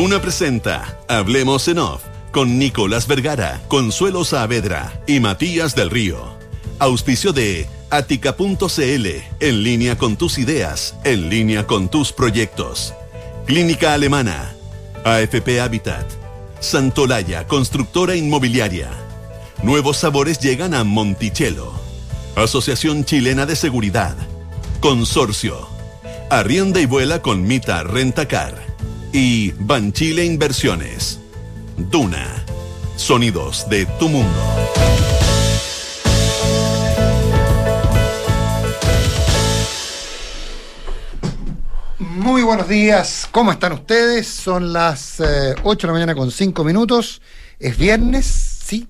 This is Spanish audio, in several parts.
Duna presenta Hablemos en Off con Nicolás Vergara, Consuelo Saavedra y Matías del Río. Auspicio de Atica.cl, en línea con tus ideas, en línea con tus proyectos. Clínica Alemana, AFP Habitat, Santolaya, constructora inmobiliaria. Nuevos sabores llegan a Monticello. Asociación Chilena de Seguridad. Consorcio. Arrienda y vuela con Mita Rentacar. Y Banchile Inversiones. Duna. Sonidos de tu mundo. Muy buenos días, ¿cómo están ustedes? Son las eh, 8 de la mañana con 5 minutos. Es viernes, sí,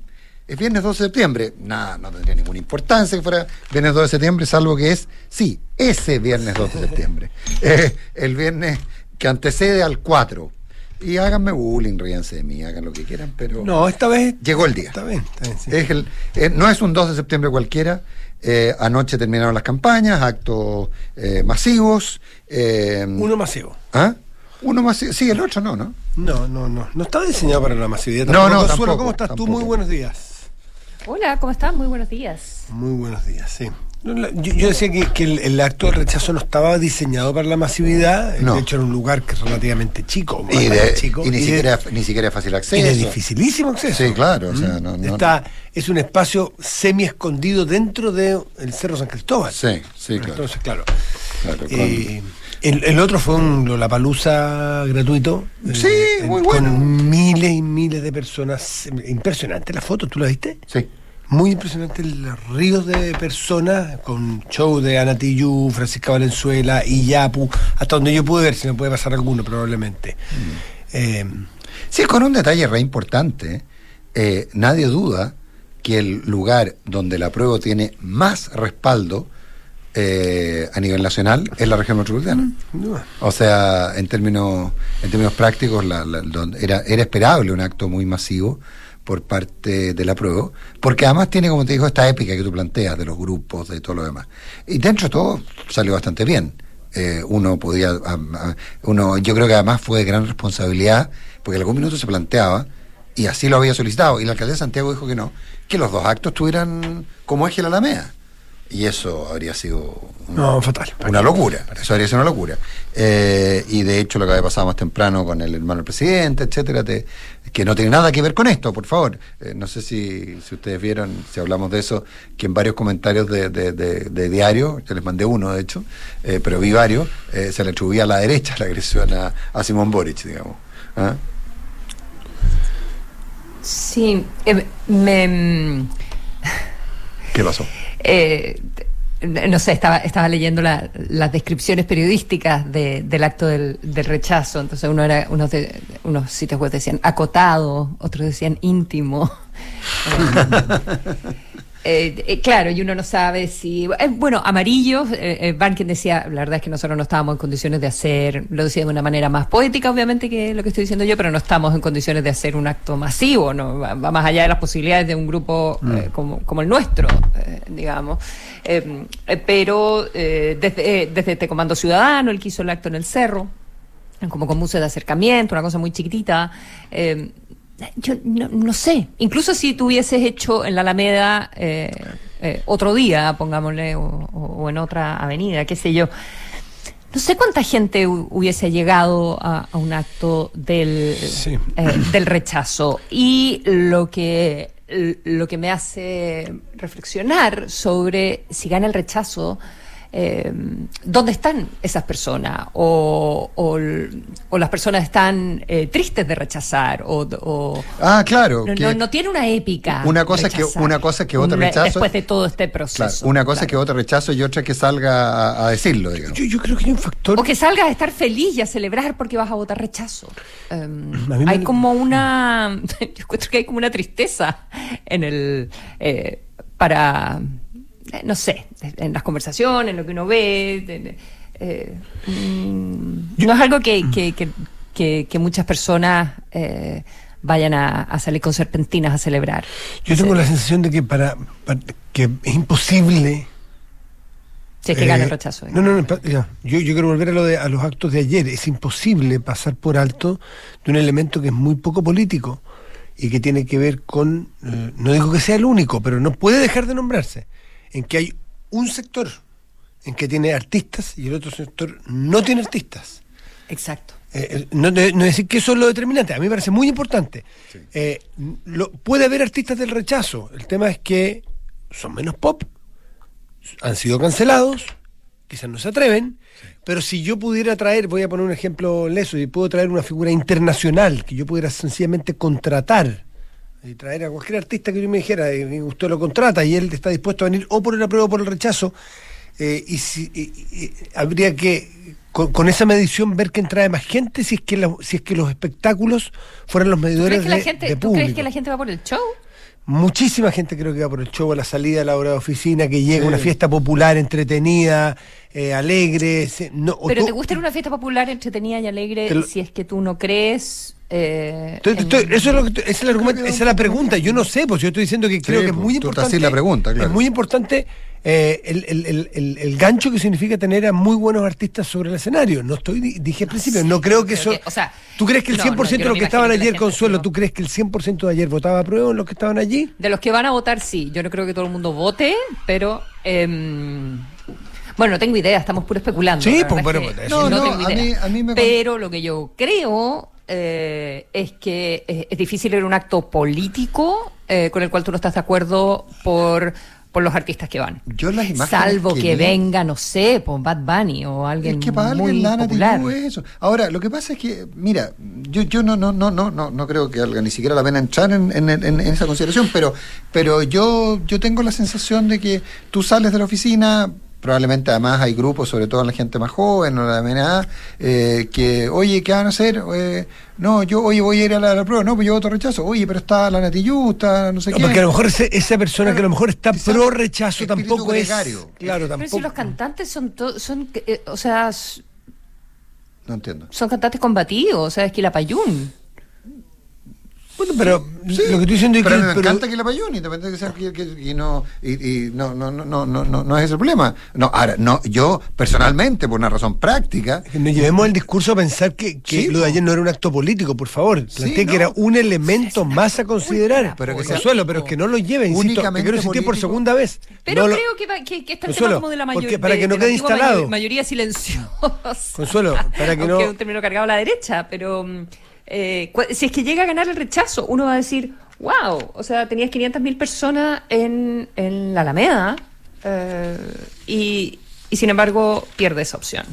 es viernes 12 de septiembre. Nada, no tendría ninguna importancia que fuera viernes 12 de septiembre, salvo que es, sí, ese viernes 12 de septiembre. Eh, el viernes que antecede al 4. Y háganme bullying, ríanse de mí, hagan lo que quieran, pero No, esta vez. llegó el día. Está bien, está bien. sí. Es el- eh, no es un 2 de septiembre cualquiera. Eh, anoche terminaron las campañas, actos eh, masivos. eh, Uno masivo. ¿Ah? Uno masivo. Sí, el otro no, ¿no? No, no, no. No está diseñado para la masividad. No, tampoco. no, Consuelo, tampoco, ¿cómo estás tú? tampoco. Muy buenos días. Hola, ¿cómo están? Muy buenos días. Muy buenos días, sí. No, la- Yo, yo decía que, que el, el acto de rechazo no estaba diseñado para la masividad. No. De hecho, era un lugar que es relativamente chico. Y, de- chico, y ni, de- siquiera, ni siquiera es fácil y acceso. de dificilísimo acceso. Sí, claro. O sea, no, Está, es un espacio semi escondido dentro del Cerro San Cristóbal. Sí, sí, claro. Entonces, claro. claro, con- Eh, el, el otro fue un Lollapalooza gratuito. Sí, eh, muy Con bueno. miles y miles de personas. Impresionante la foto, ¿tú la viste? sí. Muy impresionante los ríos de personas con show de Ana Tijoux, Francisca Valenzuela y Yapu, hasta donde yo pude ver, si me puede pasar alguno probablemente. Mm. Eh, Sí, con un detalle re importante. eh, nadie duda que el lugar donde la prueba tiene más respaldo eh, a nivel nacional es la región metropolitana. no, O sea, en términos, en términos prácticos, la- la- era, era esperable un acto muy masivo por parte de la prueba, porque además tiene, como te digo, esta épica que tú planteas de los grupos, de todo lo demás. Y dentro de todo salió bastante bien. Eh, uno podía, uno, yo creo que además fue de gran responsabilidad, porque en algún minuto se planteaba, y así lo había solicitado, y la alcaldía de Santiago dijo que no, que los dos actos tuvieran como eje la Alameda. Y eso habría sido un- no, fatal. una locura, eso habría sido una locura. Eh, y de hecho lo que había pasado más temprano con el hermano del presidente, etcétera, te- que no tiene nada que ver con esto, por favor. Eh, no sé si, si ustedes vieron, si hablamos de eso, que en varios comentarios de, de, de- de diario, yo les mandé uno de hecho, eh, pero vi varios, eh, se le atribuía a la derecha la agresión a, a Simón Boric, digamos. ¿Ah? Sí, eh, me... mm, ¿Qué pasó? Eh, no sé, estaba, estaba leyendo la- las descripciones periodísticas de- del acto del, del rechazo. Entonces uno era, unos, de- unos sitios web decían acotado, otros decían íntimo. Eh, eh, claro, y uno no sabe si. eh, bueno, amarillo, eh, eh, Banken decía, la verdad es que nosotros no estábamos en condiciones de hacer, lo decía de una manera más poética, obviamente, que lo que estoy diciendo yo, pero no estamos en condiciones de hacer un acto masivo, ¿no? va, va más allá de las posibilidades de un grupo eh, como, como el nuestro, digamos. Pero desde, eh, desde este Comando Ciudadano, el que hizo el acto en el cerro, como con música de acercamiento, una cosa muy chiquitita. eh, yo no, no sé, incluso si tú hubieses hecho en la Alameda eh, eh, otro día, pongámosle, o, en otra avenida, qué sé yo. No sé cuánta gente hu- hubiese llegado a, a un acto del, Sí. eh, del rechazo. Y lo que, lo que me hace reflexionar sobre si gana el rechazo, eh, ¿dónde están esas personas? O, o, l- o las personas están eh, tristes de rechazar, o, o- Ah, claro. no, que- no- no tiene una épica. Una cosa que- rechazar. una cosa que otro Una- rechazo- Después de todo este claro, proceso. una cosa es que claro. otro rechazo y otra que salga a, a decirlo, digamos. Yo, yo creo que hay un factor. O que salgas a estar feliz y a celebrar porque vas a votar rechazo. Um, A me- hay como una. Yo encuentro que hay como una tristeza en el. eh, para. Eh, no sé, en las conversaciones, en lo que uno ve. eh, mm, no es algo que, que, que, que- que muchas personas eh, vayan a, a salir con serpentinas a celebrar. Yo tengo la sensación de que para, para- que es imposible Si es que Eh, gana el rechazo. No, no, no. pa- ya. Yo, yo quiero volver a, lo de, a los actos de ayer. Es imposible pasar por alto de un elemento que es muy poco político y que tiene que ver con, eh, no digo que sea el único, pero no puede dejar de nombrarse, en que hay un sector en que tiene artistas y el otro sector no tiene artistas. Exacto. Eh, eh, no, no- decir que eso es lo determinante, a mí me parece muy importante. Eh, lo- puede haber artistas del rechazo, el tema es que son menos pop, han sido cancelados, quizás no se atreven, pero si yo pudiera traer, voy a poner un ejemplo leso, y puedo traer una figura internacional que yo pudiera sencillamente contratar y traer a cualquier artista que yo me dijera, eh, usted lo contrata y él está dispuesto a venir o por el apruebo o por el rechazo, eh, y, si, y- y- habría que, con, con esa medición, ver que entrae más gente si es que, la- si es que los espectáculos fueran los ¿Tú medidores crees, que la de, gente, de ¿Tú crees público. que la gente va por el show? Muchísima gente creo que va por el show, a la salida a la hora de oficina, que llega una fiesta popular, entretenida, eh, alegre. se- no, Pero tú- te gusta una fiesta popular, entretenida y alegre lo- si es que tú no crees. eh, Estoy- en- eso es lo que, es el argumento, esa es la pregunta. Yo no sé, pues yo estoy diciendo que creo que es pues, muy importante. haciendo la pregunta, claro. Es muy importante eh, el, el- el- el- gancho que significa tener a muy buenos artistas sobre el escenario. No estoy, di- dije al principio, no creo que eso. que, o sea, ¿Tú crees que el no, 100% no, de los que estaban que ayer, Consuelo, no. tú crees que el 100% de ayer votaba a prueba en los que estaban allí? De los que van a votar, sí. Yo no creo que todo el mundo vote, pero. em, bueno, no tengo idea, estamos puro especulando. Sí, pues, bueno, es que eso- No, no, tengo a mí- a mí me Pero lo que yo creo eh, es que es, es difícil a un acto político eh, con el cual tú no estás de acuerdo por, por los artistas que van. Yo las imágenes Salvo que venga, no sé, por Bad Bunny o alguien Es que para muy alguien Lana popular. Eso. Ahora, lo que pasa es que, mira, yo, yo no, no, no, no, no, no creo que valga ni siquiera la pena entrar en, en- en- en esa consideración, pero, pero yo, yo tengo la sensación de que tú sales de la oficina, probablemente además hay grupos, sobre todo en la gente más joven o la MNA, eh, que, oye, ¿qué van a hacer? Eh, no, yo, oye, voy a ir a la, a la prueba, no, pues yo voto rechazo, oye, pero está la Natillú, está no sé No, qué. porque a lo mejor ese- esa persona que a lo mejor está pro rechazo tampoco es. gregario. Claro, Pero tampoco. si los cantantes son, to- son eh, o sea, No entiendo. son cantantes combativos, o sea, es que la Payún. Bueno, pero Sí, lo que estoy diciendo es pero que. me pero- encanta que la payón, independientemente de que sea que, que- y no y, y no, no, no, no, no, no, no es ese el problema. No, ahora, no, yo personalmente, por una razón práctica, Que nos llevemos el discurso a pensar que, que Sí, lo de ayer no era un acto político, por favor. Planteé no. que era un elemento más a considerar. Pero que sea- Consuelo, pero que no lo lleve, insisto, te Únicamente quiero insistir por segunda vez. Pero No lo- creo que, va- que, que está el Consuelo, tema como de la porque mayoría. para que no quede instalado. mayoría silenciosa. Consuelo, para que Aunque no- es un término cargado a la derecha, pero mm, eh, si es que llega a ganar el rechazo, uno va a decir, wow, o sea, tenías 500.000 personas en, en la Alameda eh, y, y sin embargo pierde esa opción.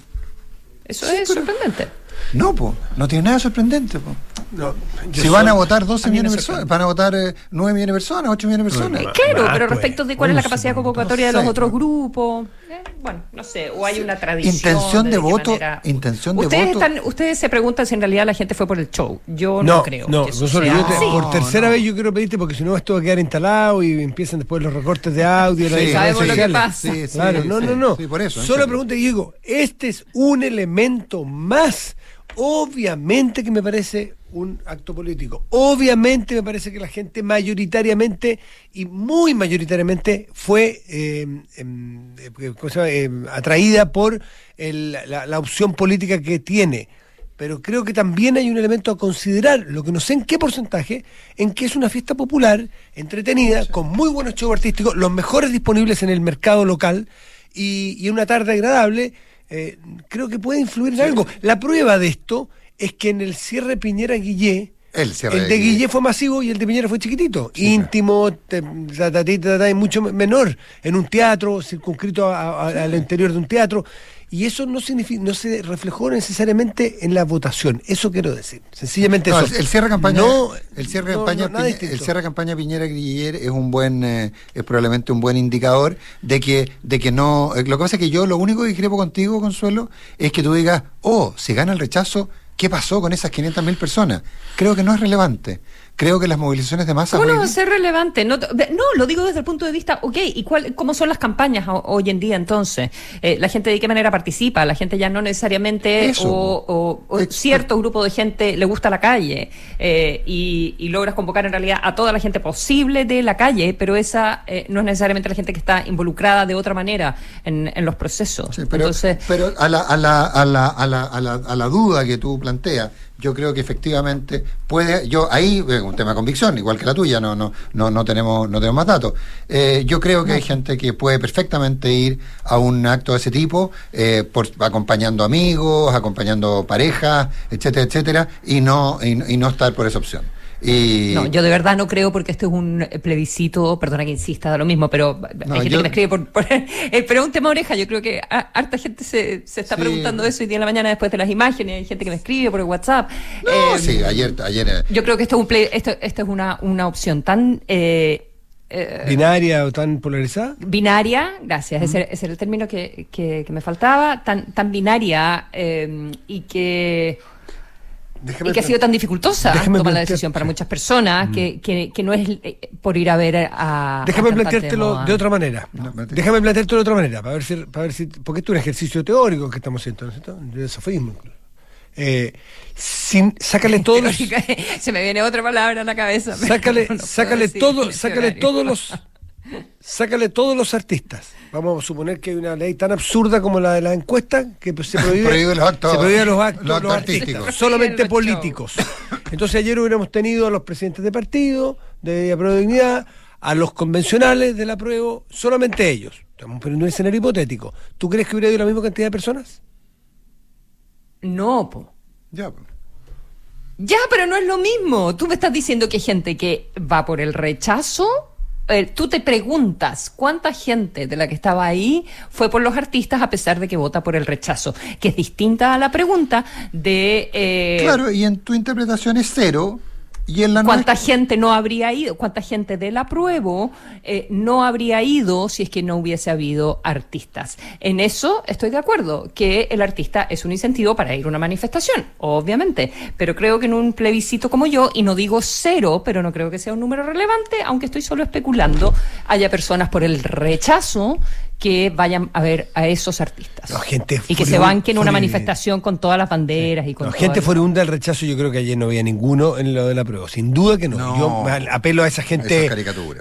Eso es sorprendente. no, po, no tiene nada de sorprendente. Po. No, Si van soy- a votar 12 a millones de personas, van a votar eh, 9 millones de personas, 8 millones de personas. Eh, claro, pero pues, respecto de cuál es la 11, capacidad convocatoria de los otros grupos, eh, bueno, no sé, o hay una tradición. Intención de voto, manera- intención de ustedes voto. Están, ustedes se preguntan si en realidad la gente fue por el show. Yo no, No, creo. no, que eso Consuelo, sea yo te- así. por tercera no. vez yo quiero pedirte porque si no esto va a quedar instalado y empiezan después los recortes de audio, las Sí, redes sabemos lo que sociales. pasa. Sí, sí, claro, no, sí, no, no. sí, por eso, Solo pregunta y digo, este es un elemento más. Obviamente que me parece un acto político. Obviamente me parece que la gente mayoritariamente y muy mayoritariamente fue eh, em, eh. Em, atraída por el- la, la opción política que tiene. Pero creo que también hay un elemento a considerar, lo que no sé en qué porcentaje, en que es una fiesta popular, entretenida, con muy buenos shows artísticos, los mejores disponibles en el mercado local y, y en una tarde agradable, eh, creo que puede influir en algo. La prueba de esto es que en el cierre Piñera-Guillé, El de de Guillé. Guillé fue masivo y el de Piñera fue chiquitito, íntimo, ta, ta, ta, y mucho menor, en un teatro, circunscrito a- a- al interior de un teatro. Y eso no, significa, no se reflejó necesariamente en la votación. Eso quiero decir. Sencillamente No, eso. el, el cierre de campaña, No, el cierre de no, campaña, no, nada Piñe- distinto. el cierre de campaña Piñera Griller es un buen, eh, es probablemente un buen indicador de que, de que no. eh, Lo que pasa es que yo lo único que discrepo contigo, Consuelo, es que tú digas, oh, si gana el rechazo, ¿qué pasó con esas 500.000 personas? Creo que no es relevante. Creo que las movilizaciones de masa... ¿Cómo no va a ser relevante? No, no, lo digo desde el punto de vista, ok, ¿y cuál, cómo son las campañas hoy en día entonces? Eh, ¿La gente de qué manera participa? ¿La gente ya no necesariamente o, cierto grupo de gente le gusta la calle eh, y, logras convocar en realidad a toda la gente posible de la calle, pero esa eh, no es necesariamente la gente que está involucrada de otra manera en, los procesos? pero, entonces, pero a la, a, la, a, la, a, la, a la duda que tú planteas, yo creo que efectivamente puede, yo ahí, es un tema de convicción, igual que la tuya, no, no, no, no tenemos, no tenemos más datos. Eh, yo creo que hay gente que puede perfectamente ir a un acto de ese tipo, eh, por, acompañando amigos, acompañando parejas, etcétera, etcétera, y no, y no estar por esa opción. No, yo de verdad no creo porque este es un plebiscito, perdona que insista, da lo mismo, pero hay gente que me escribe por... Eh, pero un tema oreja, yo creo que harta gente se, se está preguntando eso hoy día en la mañana después de las imágenes, hay gente que me escribe por el WhatsApp. No, sí, ayer... ayer eh. Yo creo que esto es, un esto, esto es una, una opción tan... Eh, ¿Binaria o tan polarizada? Binaria, gracias, ese, ese, era el término que, que, me faltaba, tan, tan binaria y que y que ha sido tan dificultosa tomar la decisión para muchas personas que, que, no es eh, por ir a ver a. Déjame planteártelo de, otra manera. Déjame planteártelo de otra manera, para ver si, para ver si. Porque esto es un ejercicio teórico que estamos haciendo, ¿no es cierto? De sofismo. Eh, sin, sácale todos los. Se me viene otra palabra a la cabeza. Sácale, sácale, todo, sácale todos los. Sácale todos los artistas vamos a suponer que hay una ley tan absurda como la de la encuesta que se prohíbe, los actos, se prohíbe los actos, artísticos, solamente políticos. Entonces ayer hubiéramos tenido a los presidentes de partido, de la Dignidad, a los convencionales de la prueba, solamente ellos. Estamos poniendo un escenario hipotético. ¿Tú crees que hubiera habido la misma cantidad de personas? No, po. Ya, Ya, pero no es lo mismo. Tú me estás diciendo que hay gente que va por el rechazo tú te preguntas cuánta gente de la que estaba ahí fue por los artistas a pesar de que vota por el rechazo, que es distinta a la pregunta de... Eh, claro, y en tu interpretación es cero, ¿Cuánta gente no habría ido? ¿Cuánta gente del apruebo eh, no habría ido si es que no hubiese habido artistas? En eso estoy de acuerdo, que el artista es un incentivo para ir a una manifestación, obviamente, pero creo que en un plebiscito como yo, y no digo cero, pero no creo que sea un número relevante, aunque estoy solo especulando, haya personas por el rechazo que vayan a ver a esos artistas. y que se banquen una manifestación con todas las banderas y con... La gente furibunda del rechazo, yo creo que ayer no había ninguno en lo de la prueba. Sin duda que no. Yo apelo a esa gente...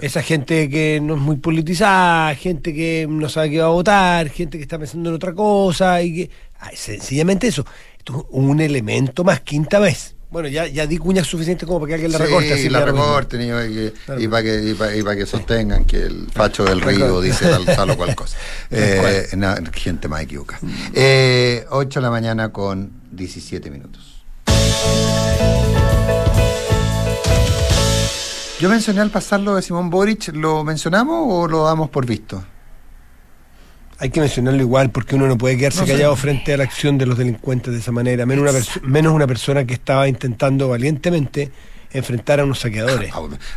Esa gente que no es muy politizada, gente que no sabe qué va a votar, gente que está pensando en otra cosa y que... sencillamente eso. Esto es un elemento más quinta vez. Bueno, ya, ya di cuñas suficiente como para que alguien la recorte. Así la recorten y, para que, y para que sostengan que el facho del río dice tal, o cual cosa. Eh, gente más equivocada. Eh, 8 de la mañana con 17 minutos. Yo mencioné al pasar lo de Simón Boric, ¿lo mencionamos o lo damos por visto? Hay que mencionarlo igual porque uno no puede quedarse callado frente a la acción de los delincuentes de esa manera, menos una, menos una persona que estaba intentando valientemente enfrentar a unos saqueadores.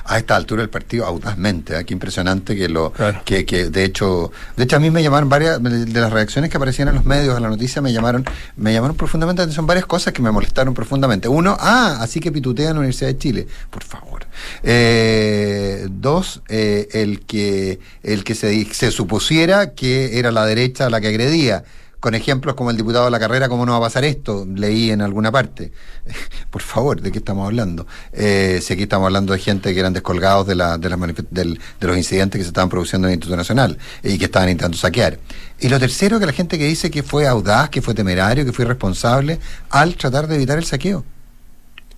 A, esta altura del partido, audazmente, ¿eh? qué impresionante que lo que, que de hecho, de hecho a mí me llamaron varias de las reacciones que aparecían en los medios a la noticia me llamaron, me llamaron profundamente atención varias cosas que me molestaron profundamente. Uno, ah, así que pitutea en la Universidad de Chile, por favor. Eh, dos, eh, el que el que se, se supusiera que era la derecha la que agredía con ejemplos como el diputado de la carrera, ¿cómo no va a pasar esto? Leí en alguna parte. Por favor, ¿de qué estamos hablando? Eh, si aquí estamos hablando de gente que eran descolgados de, la, de, las de los incidentes que se estaban produciendo en el Instituto Nacional y que estaban intentando saquear. Y lo tercero, que la gente que dice que fue audaz, que fue temerario, que fue irresponsable al tratar de evitar el saqueo.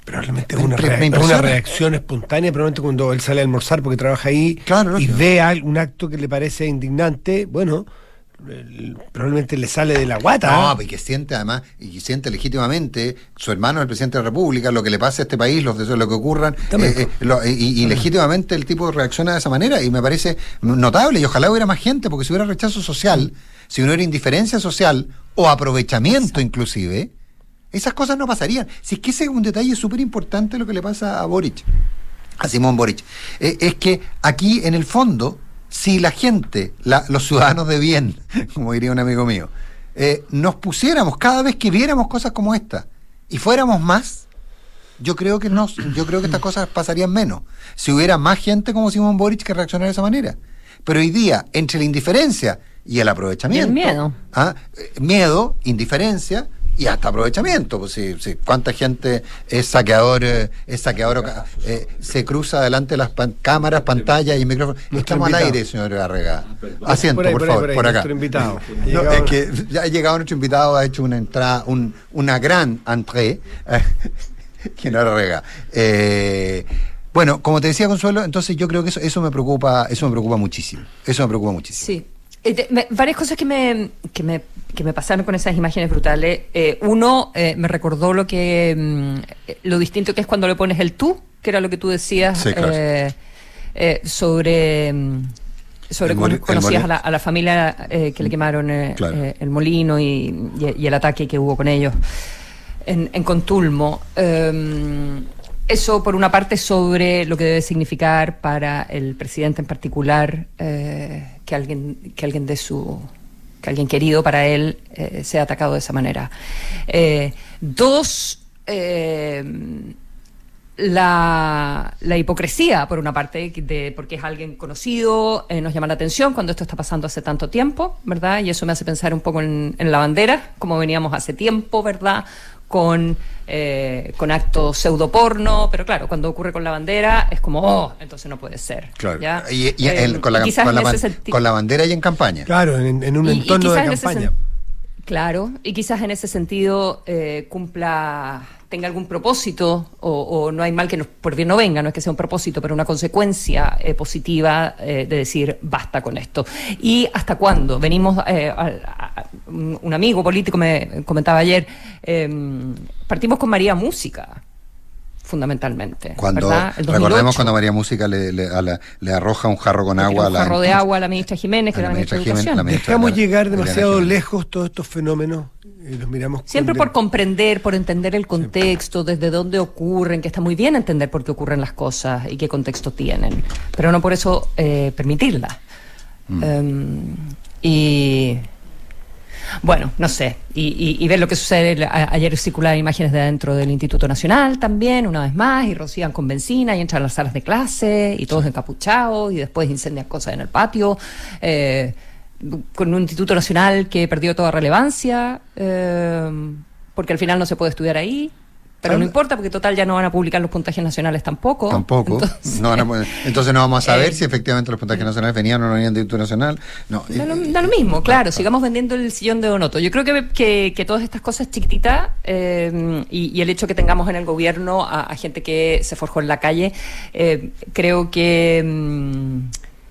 Probablemente es una, una, reacción espontánea, probablemente cuando él sale a almorzar porque trabaja ahí y ve un acto que le parece indignante, bueno, probablemente le sale de la guata. No, porque siente además, y siente legítimamente, su hermano es el presidente de la República, lo que le pasa a este país, lo, lo que ocurran, eh, eh, y, legítimamente el tipo reacciona de esa manera, y me parece notable, y ojalá hubiera más gente, porque si hubiera rechazo social, si hubiera indiferencia social, o aprovechamiento inclusive, esas cosas no pasarían. Si es que ese es un detalle súper importante lo que le pasa a Boric, a Simón Boric, eh, es que aquí en el fondo si la gente, los ciudadanos de bien, como diría un amigo mío, eh, nos pusiéramos cada vez que viéramos cosas como esta y fuéramos más, yo creo que no, yo creo que estas cosas pasarían menos. Si hubiera más gente como Simón Boric que reaccionara de esa manera. Pero hoy día, entre la indiferencia y el aprovechamiento. Y el miedo. ¿ah? Eh, Miedo, indiferencia y hasta aprovechamiento. Pues si, si cuánta gente es saqueador, eh, es saqueador, eh, se cruza delante de las pan- cámaras, pantallas y micrófonos. Estamos al aire, señor Arrega. Asiento, Por ahí, por, por ahí, favor, por ahí, por acá. nuestro invitado. Ha No, llegado- es que ya ha llegado nuestro invitado, ha hecho una entrada, un- una gran entrée. que no Arrega. Eh, bueno, como te decía Consuelo, entonces yo creo que eso, eso me preocupa, eso me preocupa muchísimo. Eso me preocupa muchísimo. Sí. Eh, me- varias cosas que me, que, me, que me pasaron con esas imágenes brutales. Eh, uno, eh, me recordó lo que mm, lo distinto que es cuando le pones el tú, que era lo que tú decías Sí, claro. sobre, mm, sobre cómo conocías a la, a la familia eh, que le quemaron Claro. eh, el molino y, y- y el ataque que hubo con ellos en, en Contulmo. Eso, por una parte, sobre lo que debe significar para el presidente en particular eh, que alguien que alguien de su que alguien querido para él eh, sea atacado de esa manera. Eh, dos, la, la hipocresía, por una parte, de, porque es alguien conocido, nos llama la atención cuando esto está pasando hace tanto tiempo, ¿verdad? Y eso me hace pensar un poco en, en la bandera, como veníamos hace tiempo, ¿verdad? Con, eh, con actos pseudoporno, pero claro, cuando ocurre con la bandera es como, oh, entonces no puede ser. Claro. ¿ya? Y, Eh, con, la, con, con bandera y en campaña. Claro, en, en un y- y entorno de en campaña. Claro, y quizás en ese sentido eh, cumpla, tenga algún propósito, o, no hay mal que nos, por bien no venga, no es que sea un propósito, pero una consecuencia eh, positiva eh, de decir basta con esto. ¿Y hasta cuándo? Venimos, eh, a- un amigo político me comentaba ayer, eh, partimos con María Música, fundamentalmente. Cuando, recordemos 2008. cuando María Música le, le- a la- le arroja un jarro con agua a un la. jarro de agua a la ministra Jiménez, que era la ministra de ministra Jiménez, Educación. la ministra Dejamos Elena- llegar demasiado lejos todos estos fenómenos y los miramos Siempre de- por comprender, por entender el contexto, desde dónde ocurren, que está muy bien entender por qué ocurren las cosas y qué contexto tienen, pero no por eso eh, permitirlas. Em, y bueno, no sé, y, y- y ver lo que sucede. A- ayer circulaban imágenes de adentro del Instituto Nacional también, una vez más, y rocían con benzina y entran a las salas de clase, y todos encapuchados, y después incendian cosas en el patio. eh, con un Instituto Nacional que perdió toda relevancia, eh, porque al final no se puede estudiar ahí. Pero no Habla- importa, porque total ya no van a publicar los puntajes nacionales tampoco. Tampoco. Entonces, No entonces vamos a saber Eh, si efectivamente los puntajes nacionales venían o no venían del Instituto Nacional. No, Da lo, eh, da lo mismo, claro, sigamos vendiendo el sillón de Donoto. Yo creo que, que, que todas estas cosas chiquititas eh, y, y el hecho que tengamos en el gobierno a, a gente que se forjó en la calle, eh, creo que mm,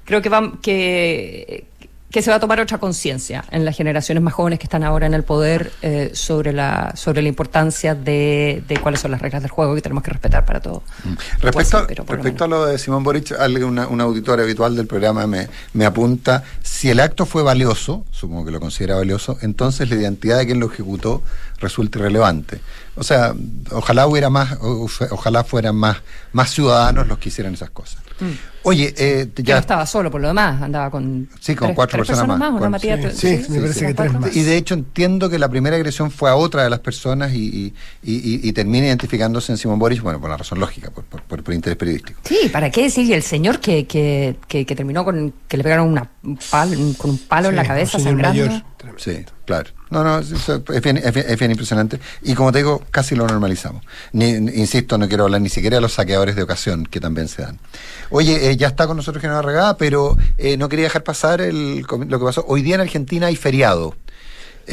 creo que, va, que que se va a tomar otra conciencia en las generaciones más jóvenes que están ahora en el poder eh, sobre la sobre la importancia de, de cuáles son las reglas del juego que tenemos que respetar para todo. Respecto, sí, pero por lo respecto a lo de Simón Boric, alguien- una, una auditora habitual del programa me, me apunta, si el acto fue valioso, supongo que lo considera valioso, entonces la identidad de quien lo ejecutó resulta irrelevante. O sea, ojalá hubiera más, ojalá fueran más, más ciudadanos los que hicieran esas cosas. Oye, eh, ya no estaba solo por lo demás, andaba con Sí, con tres- cuatro tres personas más, una con- Matías, sí, me parece que tres más. Y de hecho entiendo que la primera agresión fue a otra de las personas y, y, y- y termina identificándose en Simón Boris, bueno, por una razón lógica, por, por- por- por interés periodístico. Sí, ¿para qué decir? Y el señor que, que, que, que terminó con que le pegaron una, un- con un palo en la cabeza sangrando. mayor. Sí, claro. No, no, es, es bien, es bien- es bien impresionante. Y como te digo, casi lo normalizamos. Insisto, no quiero hablar ni siquiera de los saqueadores de ocasión que también se dan. Oye, eh, ya está con nosotros General Regada, pero eh, no quería dejar pasar el, lo que pasó. Hoy día en Argentina hay feriado.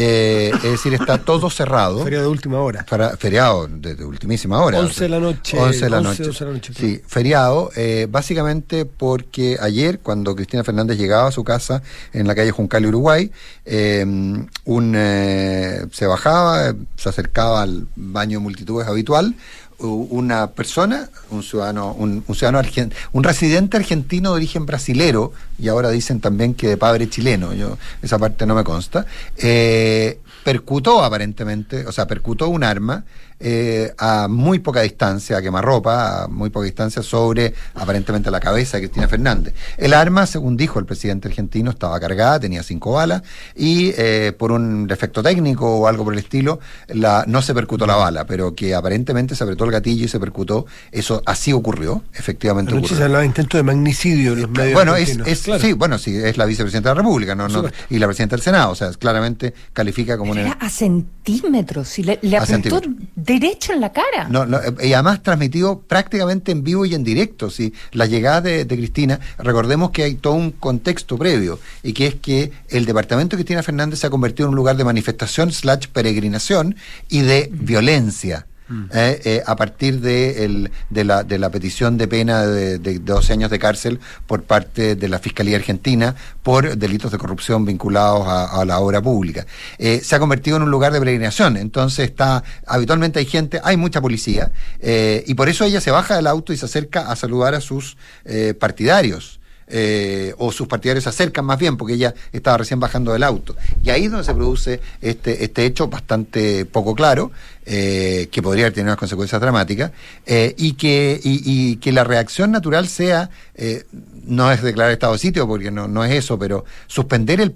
Eh, es decir, está todo cerrado. Feriado de última hora. Para, feriado de, de ultimísima hora. 11 de la noche, 11 de la 11, noche. 12 de la noche, Sí, feriado, eh, básicamente porque ayer, cuando Cristina Fernández llegaba a su casa en la calle Juncal, Uruguay, eh, un, eh, se bajaba, eh, se acercaba al baño de multitudes habitual, una persona, un ciudadano, un, un ciudadano argen- un residente argentino de origen brasilero, y ahora dicen también que de padre chileno, yo esa parte no me consta, eh, percutó aparentemente, o sea, percutó un arma eh, a muy poca distancia, a quemarropa, a muy poca distancia sobre aparentemente la cabeza de Cristina Fernández. El arma, según dijo el presidente argentino, estaba cargada, tenía cinco balas y eh, por un defecto técnico o algo por el estilo, la, no se percutó la bala, pero que aparentemente se apretó el gatillo y se percutó. Eso así ocurrió, efectivamente. Anoche se hablaba de intento de magnicidio en los medios Bueno, es, argentinos. es- Claro. sí, bueno, sí, es la vicepresidenta de la República no, no, y la presidenta del Senado, o sea, claramente califica como Era una... a centímetros y le, le A apuntó centímetros. Derecho en la cara. No, no, eh, y además transmitido prácticamente en vivo y en directo. ¿sí? La llegada de, de Cristina, recordemos que hay todo un contexto previo, y que es que el departamento de Cristina Fernández se ha convertido en un lugar de manifestación slash peregrinación y de violencia. Eh, eh, a partir de, el- de, la, de la petición de pena de, de 12 años de cárcel por parte de la Fiscalía Argentina por delitos de corrupción vinculados a, a la obra pública. Eh, se ha convertido en un lugar de peregrinación, entonces está, habitualmente hay gente, hay mucha policía, eh, y por eso ella se baja del auto y se acerca a saludar a sus eh, partidarios. eh, o sus partidarios se acercan más bien porque ella estaba recién bajando del auto y ahí es donde se produce este, este hecho bastante poco claro eh, que podría tener unas consecuencias dramáticas eh, y, que, y, que la reacción natural sea eh, no es declarar estado de sitio porque no, no es eso pero suspender el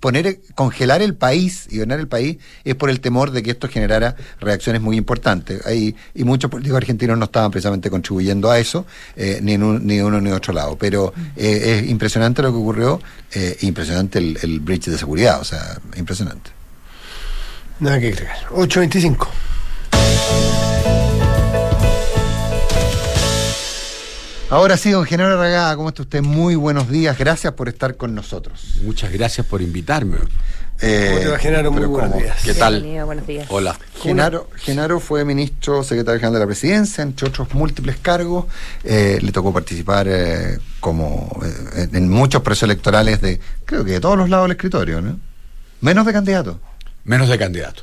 poner congelar el país y ganar el país es por el temor de que esto generara reacciones muy importantes. Hay- y muchos políticos argentinos no estaban precisamente contribuyendo a eso eh, ni en un, ni uno ni otro lado. Pero eh, es impresionante lo que ocurrió impresionante el, el bridge de seguridad o sea impresionante Nada que agregar. 8.25. Ahora sí, don Genaro Ragada, ¿cómo está usted? Muy buenos días, gracias por estar con nosotros. Muchas gracias por invitarme. Eh, ¿Cómo te va, Genaro? Muy buenos ¿cómo? días. ¿Qué tal? Bienvenido, buenos días. Hola. Genaro, Genaro fue ministro secretario general de la presidencia, entre otros múltiples cargos. Eh, le tocó participar eh, como eh, en muchos procesos electorales de, creo que de todos los lados del escritorio, ¿no? Menos de candidato, Menos de candidato.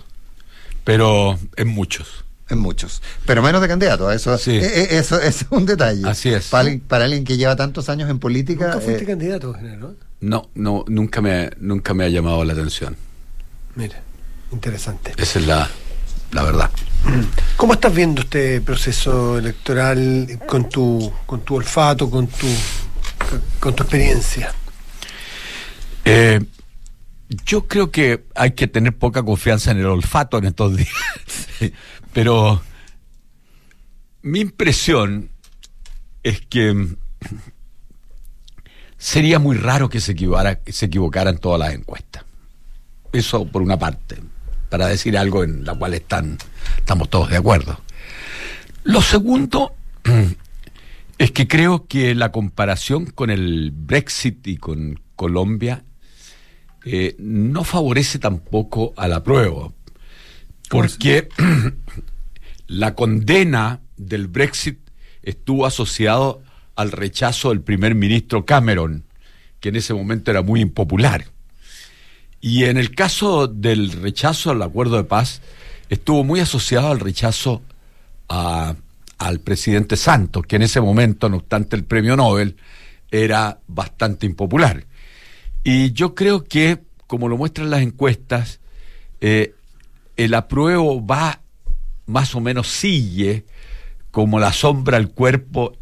Pero en muchos. en muchos. Pero menos de candidato, eso, Sí. eh, eh, eso, es un detalle. Así es. Para, alguien- para alguien que lleva tantos años en política. Nunca fuiste eh, candidato, Genaro. No, no, nunca me, nunca me ha llamado la atención. Mira, interesante. Esa es la, la verdad. ¿Cómo estás viendo este proceso electoral con tu, con tu olfato, con tu, con tu experiencia? Eh, yo creo que hay que tener poca confianza en el olfato en estos días. Pero mi impresión es que mm, sería muy raro que se, equivara- que se equivocaran todas las encuestas. Eso por una parte, para decir algo en la cual están, estamos todos de acuerdo. Lo segundo es que creo que la comparación con el Brexit y con Colombia eh, no favorece tampoco a la prueba, porque la condena del Brexit estuvo asociado al rechazo del primer ministro Cameron, que en ese momento era muy impopular. Y en el caso del rechazo al acuerdo de paz, estuvo muy asociado al rechazo a- al presidente Santos, que en ese momento, no obstante el premio Nobel, era bastante impopular. Y yo creo que, como lo muestran las encuestas, eh, el apruebo va más o menos sigue como la sombra al cuerpo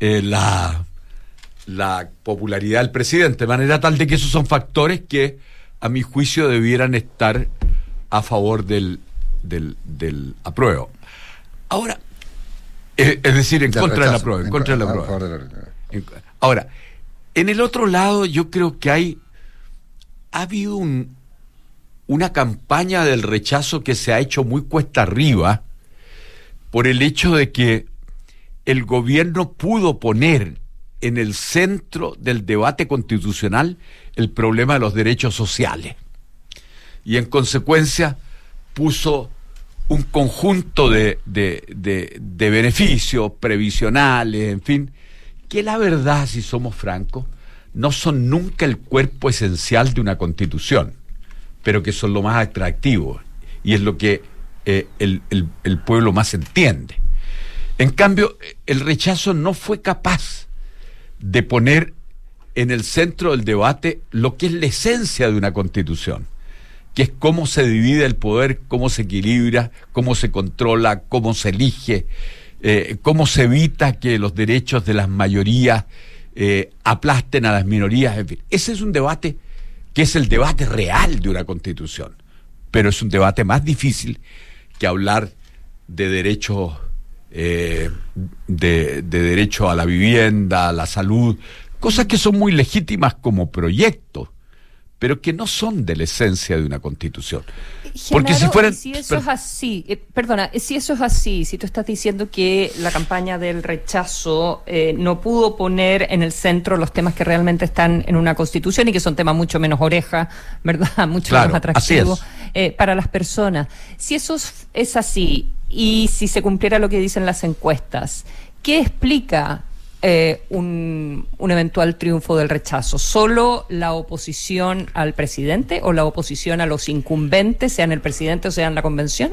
eh, la, la popularidad del presidente, de manera tal de que esos son factores que a mi juicio debieran estar a favor del, del, del apruebo. Ahora, eh, es decir, en contra del apruebo, en contra del apruebo. Ahora, en el otro lado yo creo que hay ha habido un- una campaña del rechazo que se ha hecho muy cuesta arriba por el hecho de que el gobierno pudo poner en el centro del debate constitucional el problema de los derechos sociales. Y en consecuencia puso un conjunto de, de- de- de beneficios previsionales, en fin, que la verdad, si somos francos, no son nunca el cuerpo esencial de una constitución, pero que son lo más atractivo y es lo que eh, el, el- el pueblo más entiende. En cambio, el rechazo no fue capaz de poner en el centro del debate lo que es la esencia de una constitución, que es cómo se divide el poder, cómo se equilibra, cómo se controla, cómo se elige, eh, cómo se evita que los derechos de las mayorías eh, aplasten a las minorías, en fin. Ese es un debate que es el debate real de una constitución, pero es un debate más difícil que hablar de derechos eh, de, de, derecho a la vivienda, a la salud, cosas que son muy legítimas como proyectos, pero que no son de la esencia de una constitución. Porque si fueran... Si eso es así, eh, perdona, si eso es así, si tú estás diciendo que la campaña del rechazo eh, no pudo poner en el centro los temas que realmente están en una constitución y que son temas mucho menos oreja, ¿verdad? Mucho menos atractivos eh, para las personas. Si eso es así y si se cumpliera lo que dicen las encuestas, ¿qué explica eh, un, eventual triunfo del rechazo? ¿Solo la oposición al presidente o la oposición a los incumbentes, sean el presidente o sean la convención?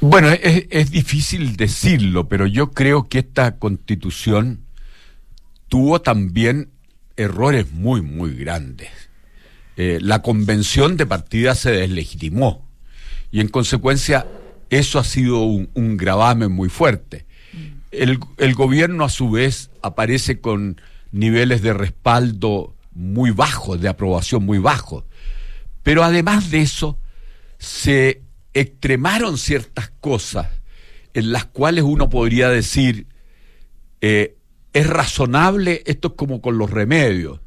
Bueno, es, difícil decirlo, pero yo creo que esta constitución tuvo también errores muy, muy grandes. Eh, la convención de partida se deslegitimó y en consecuencia eso ha sido un, un gravamen muy fuerte. El, gobierno a su vez aparece con niveles de respaldo muy bajos, de aprobación muy bajos. Pero además de eso, se extremaron ciertas cosas en las cuales uno podría decir, eh, es razonable, esto es como con los remedios.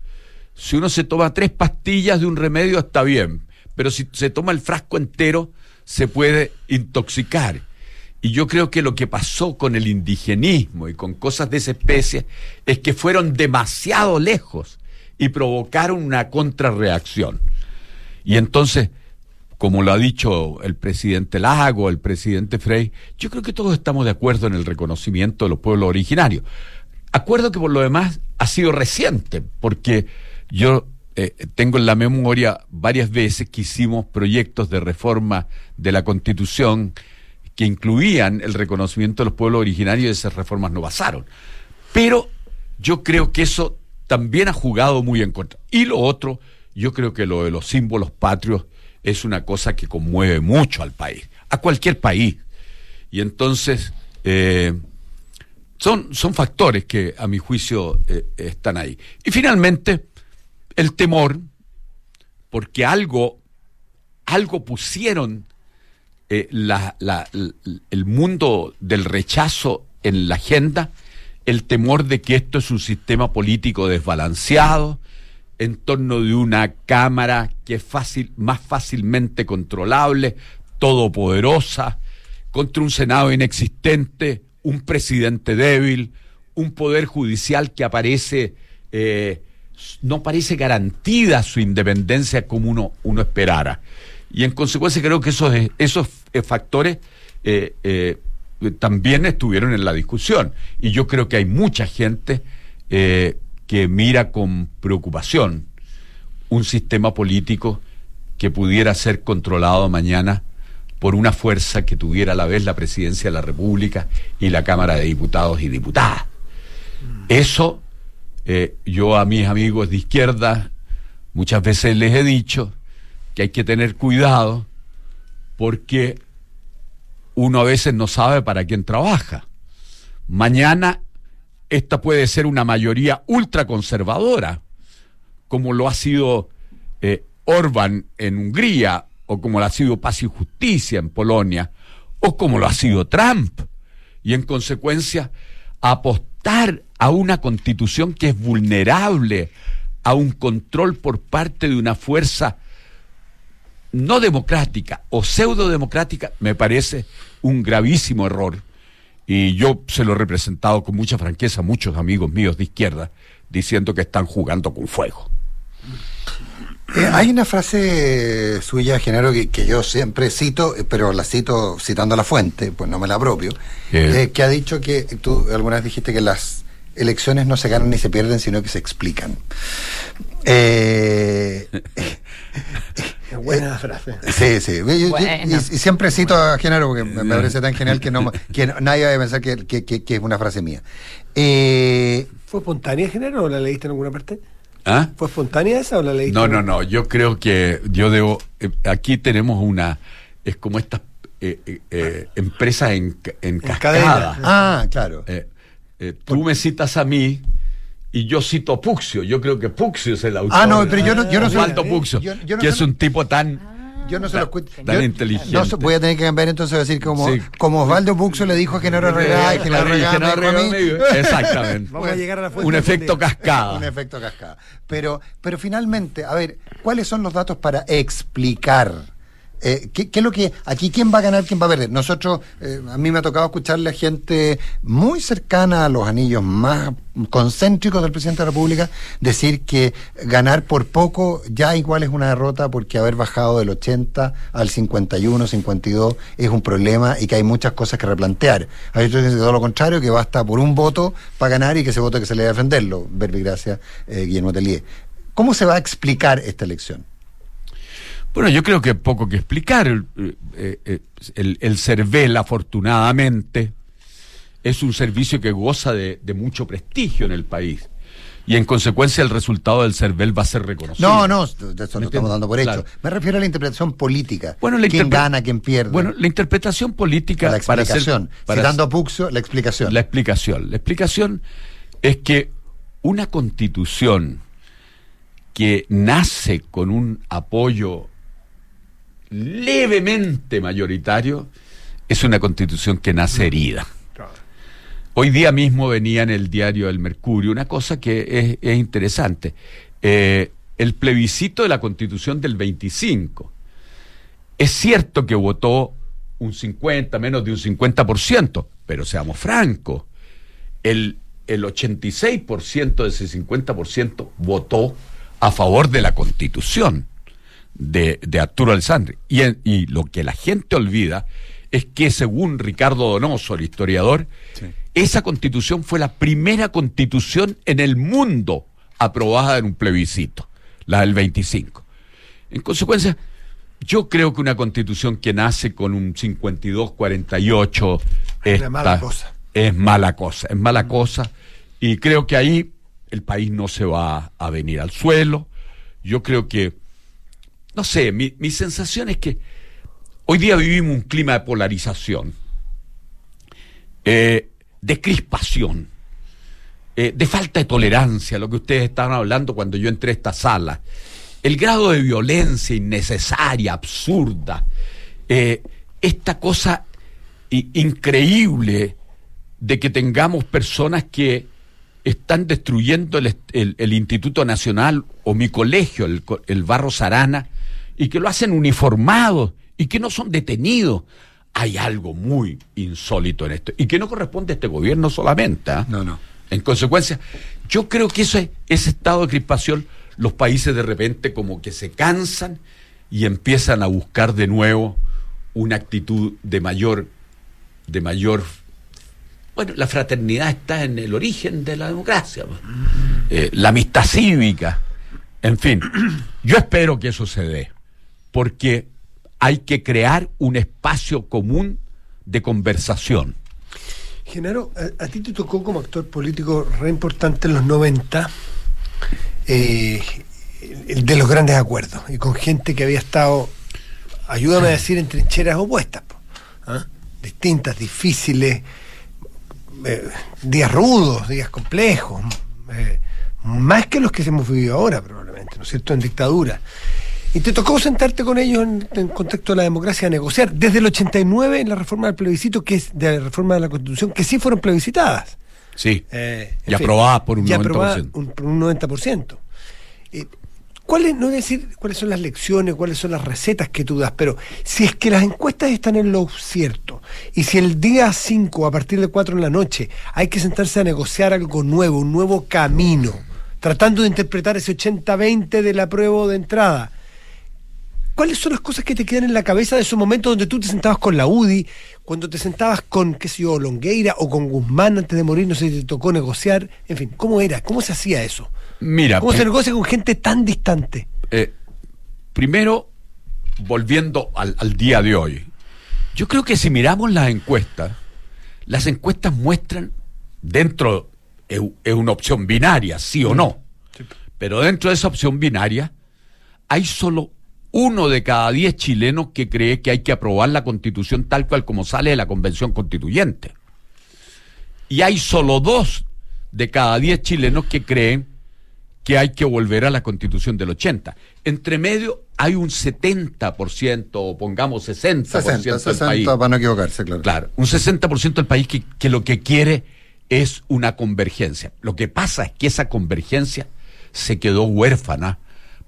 Si uno se toma tres pastillas de un remedio está bien, pero si se toma el frasco entero se puede intoxicar. Y yo creo que lo que pasó con el indigenismo y con cosas de esa especie es que fueron demasiado lejos y provocaron una contrarreacción. Y entonces, como lo ha dicho el presidente Lago, el presidente Frey, yo creo que todos estamos de acuerdo en el reconocimiento de los pueblos originarios. Acuerdo que por lo demás ha sido reciente, porque yo eh, tengo en la memoria varias veces que hicimos proyectos de reforma de la Constitución que incluían el reconocimiento de los pueblos originarios y esas reformas no pasaron. Pero yo creo que eso también ha jugado muy en contra. Y lo otro, yo creo que lo de los símbolos patrios es una cosa que conmueve mucho al país, a cualquier país. Y entonces eh, son, son factores que a mi juicio eh, están ahí. Y finalmente, el temor, porque algo, algo pusieron eh, el mundo del rechazo en la agenda, el temor de que esto es un sistema político desbalanceado, en torno de una Cámara que es fácil, más fácilmente controlable, todopoderosa, contra un Senado inexistente, un presidente débil, un poder judicial que aparece, eh, no parece garantida su independencia como uno, uno esperara. Y en consecuencia creo que esos, esos eh, factores eh, eh, también estuvieron en la discusión. Y yo creo que hay mucha gente que mira con preocupación un sistema político que pudiera ser controlado mañana por una fuerza que tuviera a la vez la presidencia de la República y la Cámara de Diputados y Diputadas. Eso yo a mis amigos de izquierda muchas veces les he dicho, que hay que tener cuidado porque uno a veces no sabe para quién trabaja. Mañana esta puede ser una mayoría ultraconservadora, como lo ha sido eh, Orban en Hungría, o como lo ha sido Paz y Justicia en Polonia, o como lo ha sido Trump. Y en consecuencia, apostar a una constitución que es vulnerable a un control por parte de una fuerza no democrática o pseudo democrática me parece un gravísimo error. Y yo se lo he representado con mucha franqueza a muchos amigos míos de izquierda, diciendo que están jugando con fuego. Eh, hay una frase suya, Genaro, que, yo siempre cito, eh, pero la cito citando la fuente, pues no me la apropio, eh. que ha dicho que tú alguna vez dijiste que las elecciones no se ganan ni se pierden, sino que se explican. Eh, buena frase. Sí, sí. Y, siempre cito a Genaro porque me, parece tan genial que, no, que nadie va a pensar que, es una frase mía. Eh, ¿Fue espontánea, Genaro, o la leíste en alguna parte? ¿Ah? ¿Fue espontánea esa o la leíste? No, no, no. Yo creo que yo debo. eh, aquí tenemos una. Es como estas eh, eh, eh, empresas en, en cascada. cadena. Ah, claro. Eh, tú me citas a mí y yo cito a Puxio. Yo creo que Puxio es el autor. Ah, no, pero yo no, yo no Osvaldo sé. Puxio, yo- yo no que es un tipo tan. Yo no se lo escucho. tan Yo- inteligente. No, voy a tener que cambiar entonces a decir como, Sí. como Osvaldo Puxo le dijo a Genaro Regá y Genaro Regá Exactamente. Vamos a llegar a la fuente. Un efecto cascada. Un efecto cascada. Pero, pero finalmente, a ver, ¿cuáles son los datos para explicar? Eh, ¿qué, es lo que aquí quién va a ganar, quién va a perder? Nosotros, eh, a mí me ha tocado escucharle a gente muy cercana a los anillos más concéntricos del presidente de la República decir que ganar por poco ya igual es una derrota porque haber bajado del 80 al 51, 52 es un problema y que hay muchas cosas que replantear. Hay otros que dicen todo lo contrario, que basta por un voto para ganar y que ese voto que se le debe defenderlo. Verbigracia, eh, Guillermo Tellier. ¿Cómo se va a explicar esta elección? Bueno, yo creo que poco que explicar. El, eh, eh, el, el CERVEL, afortunadamente, es un servicio que goza de, de mucho prestigio en el país. Y en consecuencia el resultado del CERVEL va a ser reconocido. No, no, eso ¿Me lo estamos dando por hecho. Claro. Me refiero a la interpretación política. Bueno, la ¿Quién gana, quién pierde? Bueno, la interpretación política la para explicación. para Citando a Puxo, la explicación. La explicación. La explicación es que una constitución que nace con un apoyo levemente mayoritario es una constitución que nace herida. Hoy día mismo venía en el diario El Mercurio una cosa que es, es interesante. Eh, el plebiscito de la constitución del 25. Es cierto que votó un 50, menos de un 50%, pero seamos francos, el, el 86% de ese 50% votó a favor de la constitución de, de Arturo Alessandri. Y, y lo que la gente olvida es que según Ricardo Donoso, el historiador, esa constitución fue la primera constitución en el mundo aprobada en un plebiscito, la del 25. En consecuencia, yo creo que una constitución que nace con un 52-48 Es mala cosa. es mala cosa, es mala cosa. Y creo que ahí el país no se va a venir al suelo. Yo creo que, no sé, mi, mi sensación es que hoy día vivimos un clima de polarización, eh, de crispación, eh, de falta de tolerancia, lo que ustedes estaban hablando cuando yo entré a esta sala. El grado de violencia innecesaria, absurda, eh, esta cosa increíble de que tengamos personas que están destruyendo el, el- el Instituto Nacional o mi colegio, el, el Barro Sarana, y que lo hacen uniformados y que no son detenidos. Hay algo muy insólito en esto y que no corresponde a este gobierno solamente. ¿ah? No, no. En consecuencia, yo creo que ese, ese estado de crispación, los países de repente como que se cansan y empiezan a buscar de nuevo una actitud de mayor, de mayor bueno, la fraternidad está en el origen de la democracia, pues. Eh, la amistad cívica, en fin, yo espero que eso se dé, porque hay que crear un espacio común de conversación. Genaro, a, a ti te tocó como actor político re importante en los 90, eh, el de los grandes acuerdos, y con gente que había estado, ayúdame a decir, en trincheras opuestas, ¿ah? distintas, difíciles, eh, días rudos, días complejos, eh, más que los que hemos vivido ahora probablemente, ¿no es cierto?, en dictadura. Y te tocó sentarte con ellos en, en contexto de la democracia a negociar. Desde el 89 en la reforma del plebiscito, que es de la reforma de la Constitución, que sí fueron plebiscitadas. Sí. Eh, y aprobadas por un y 90%. aprobadas un- por un 90%. Eh, ¿Cuáles, no voy a decir cuáles son las lecciones, cuáles son las recetas que tú das, pero si es que las encuestas están en lo cierto, y si el día 5, a partir de 4 en la noche, hay que sentarse a negociar algo nuevo, un nuevo camino, tratando de interpretar ese 80-20 del apruebo de entrada, ¿Cuáles son las cosas que te quedan en la cabeza de esos momentos donde tú te sentabas con la UDI, cuando te sentabas con, qué sé yo, Longueira o con Guzmán antes de morir, no sé si te tocó negociar? En fin, ¿cómo era? ¿Cómo se hacía eso? Mira, ¿Cómo se negocia con gente tan distante? eh, primero, volviendo al, al día de hoy, yo creo que si miramos las encuestas, las encuestas muestran, dentro, es, es una opción binaria, sí o no, Pero dentro de esa opción binaria hay solo uno de cada diez chilenos que cree que hay que aprobar la constitución tal cual como sale de la convención constituyente. Y hay solo dos de cada diez chilenos que creen que hay que volver a la constitución del 80. Entre medio hay un 70%, o pongamos 60%, 60, del 60 país. para no equivocarse, claro. Claro, un 60% del país que, que lo que quiere es una convergencia. Lo que pasa es que esa convergencia se quedó huérfana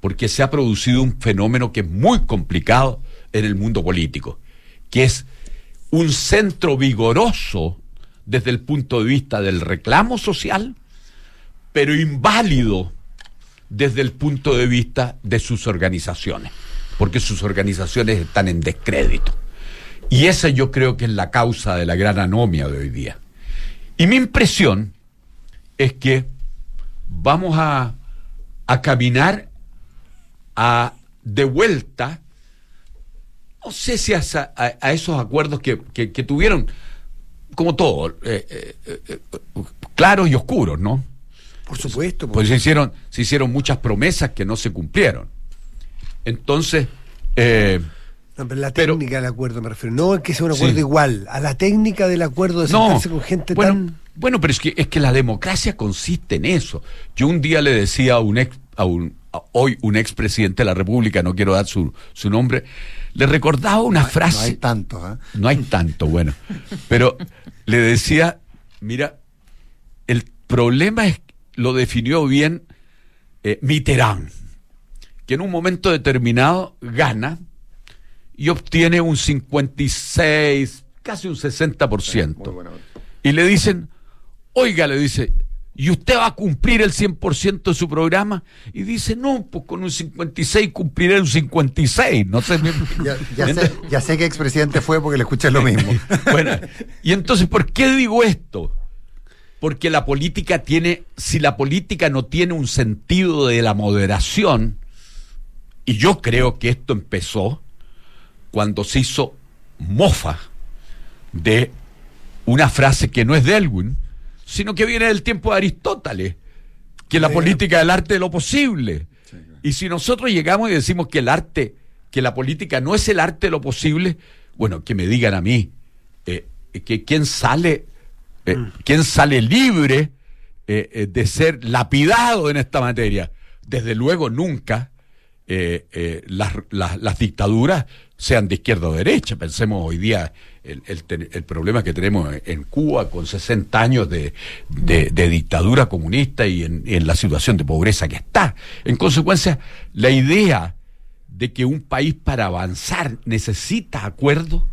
porque se ha producido un fenómeno que es muy complicado en el mundo político, que es un centro vigoroso desde el punto de vista del reclamo social, pero inválido desde el punto de vista de sus organizaciones, porque sus organizaciones están en descrédito. Y esa yo creo que es la causa de la gran anomia de hoy día. Y mi impresión es que vamos a, a caminar a, de vuelta, no sé si a, esa- a- a esos acuerdos que, que- que tuvieron, como todo, eh, eh, eh, claros y oscuros, ¿no? Por supuesto. Pues se hicieron, se hicieron muchas promesas que no se cumplieron. Entonces, eh, No, pero la Pero- técnica del acuerdo me refiero. No es que sea un acuerdo Sí. igual. A la técnica del acuerdo de no, sentarse con gente bueno, tan. bueno, pero es que, es que la democracia consiste en eso. Yo un día le decía a un ex, a un, hoy un expresidente de la República, no quiero dar su, su nombre, le recordaba una frase. No hay tantos, ¿ah? No hay tanto, bueno. Pero le decía, mira, el problema es, lo definió bien eh, Mitterrand, que en un momento determinado gana y obtiene un 56, casi un 60%. Muy buena. Y le dicen, oiga, le dice, ¿y usted va a cumplir el 100% de su programa? Y dice, no, pues con un 56 cumpliré un 56. No sé. Ya, ya sé, ya sé que expresidente fue porque le escuché lo mismo. Bueno, y entonces, ¿por qué digo esto? Porque la política tiene, si la política no tiene un sentido de la moderación, y yo creo que esto empezó cuando se hizo mofa de una frase que no es de Elwin, sino que viene del tiempo de Aristóteles, que la política es el arte de lo posible. Y si nosotros llegamos y decimos que el arte, que la política no es el arte de lo posible, bueno, que me digan a mí, eh, que quién sale, eh, quién sale libre eh, eh, de ser lapidado en esta materia. Desde luego nunca eh, eh, las, las- las dictaduras sean de izquierda o derecha. Pensemos hoy día el, el el problema que tenemos en Cuba con 60 años de, de- dictadura comunista y en, en la situación de pobreza que está. En consecuencia, la idea de que un país para avanzar necesita acuerdo,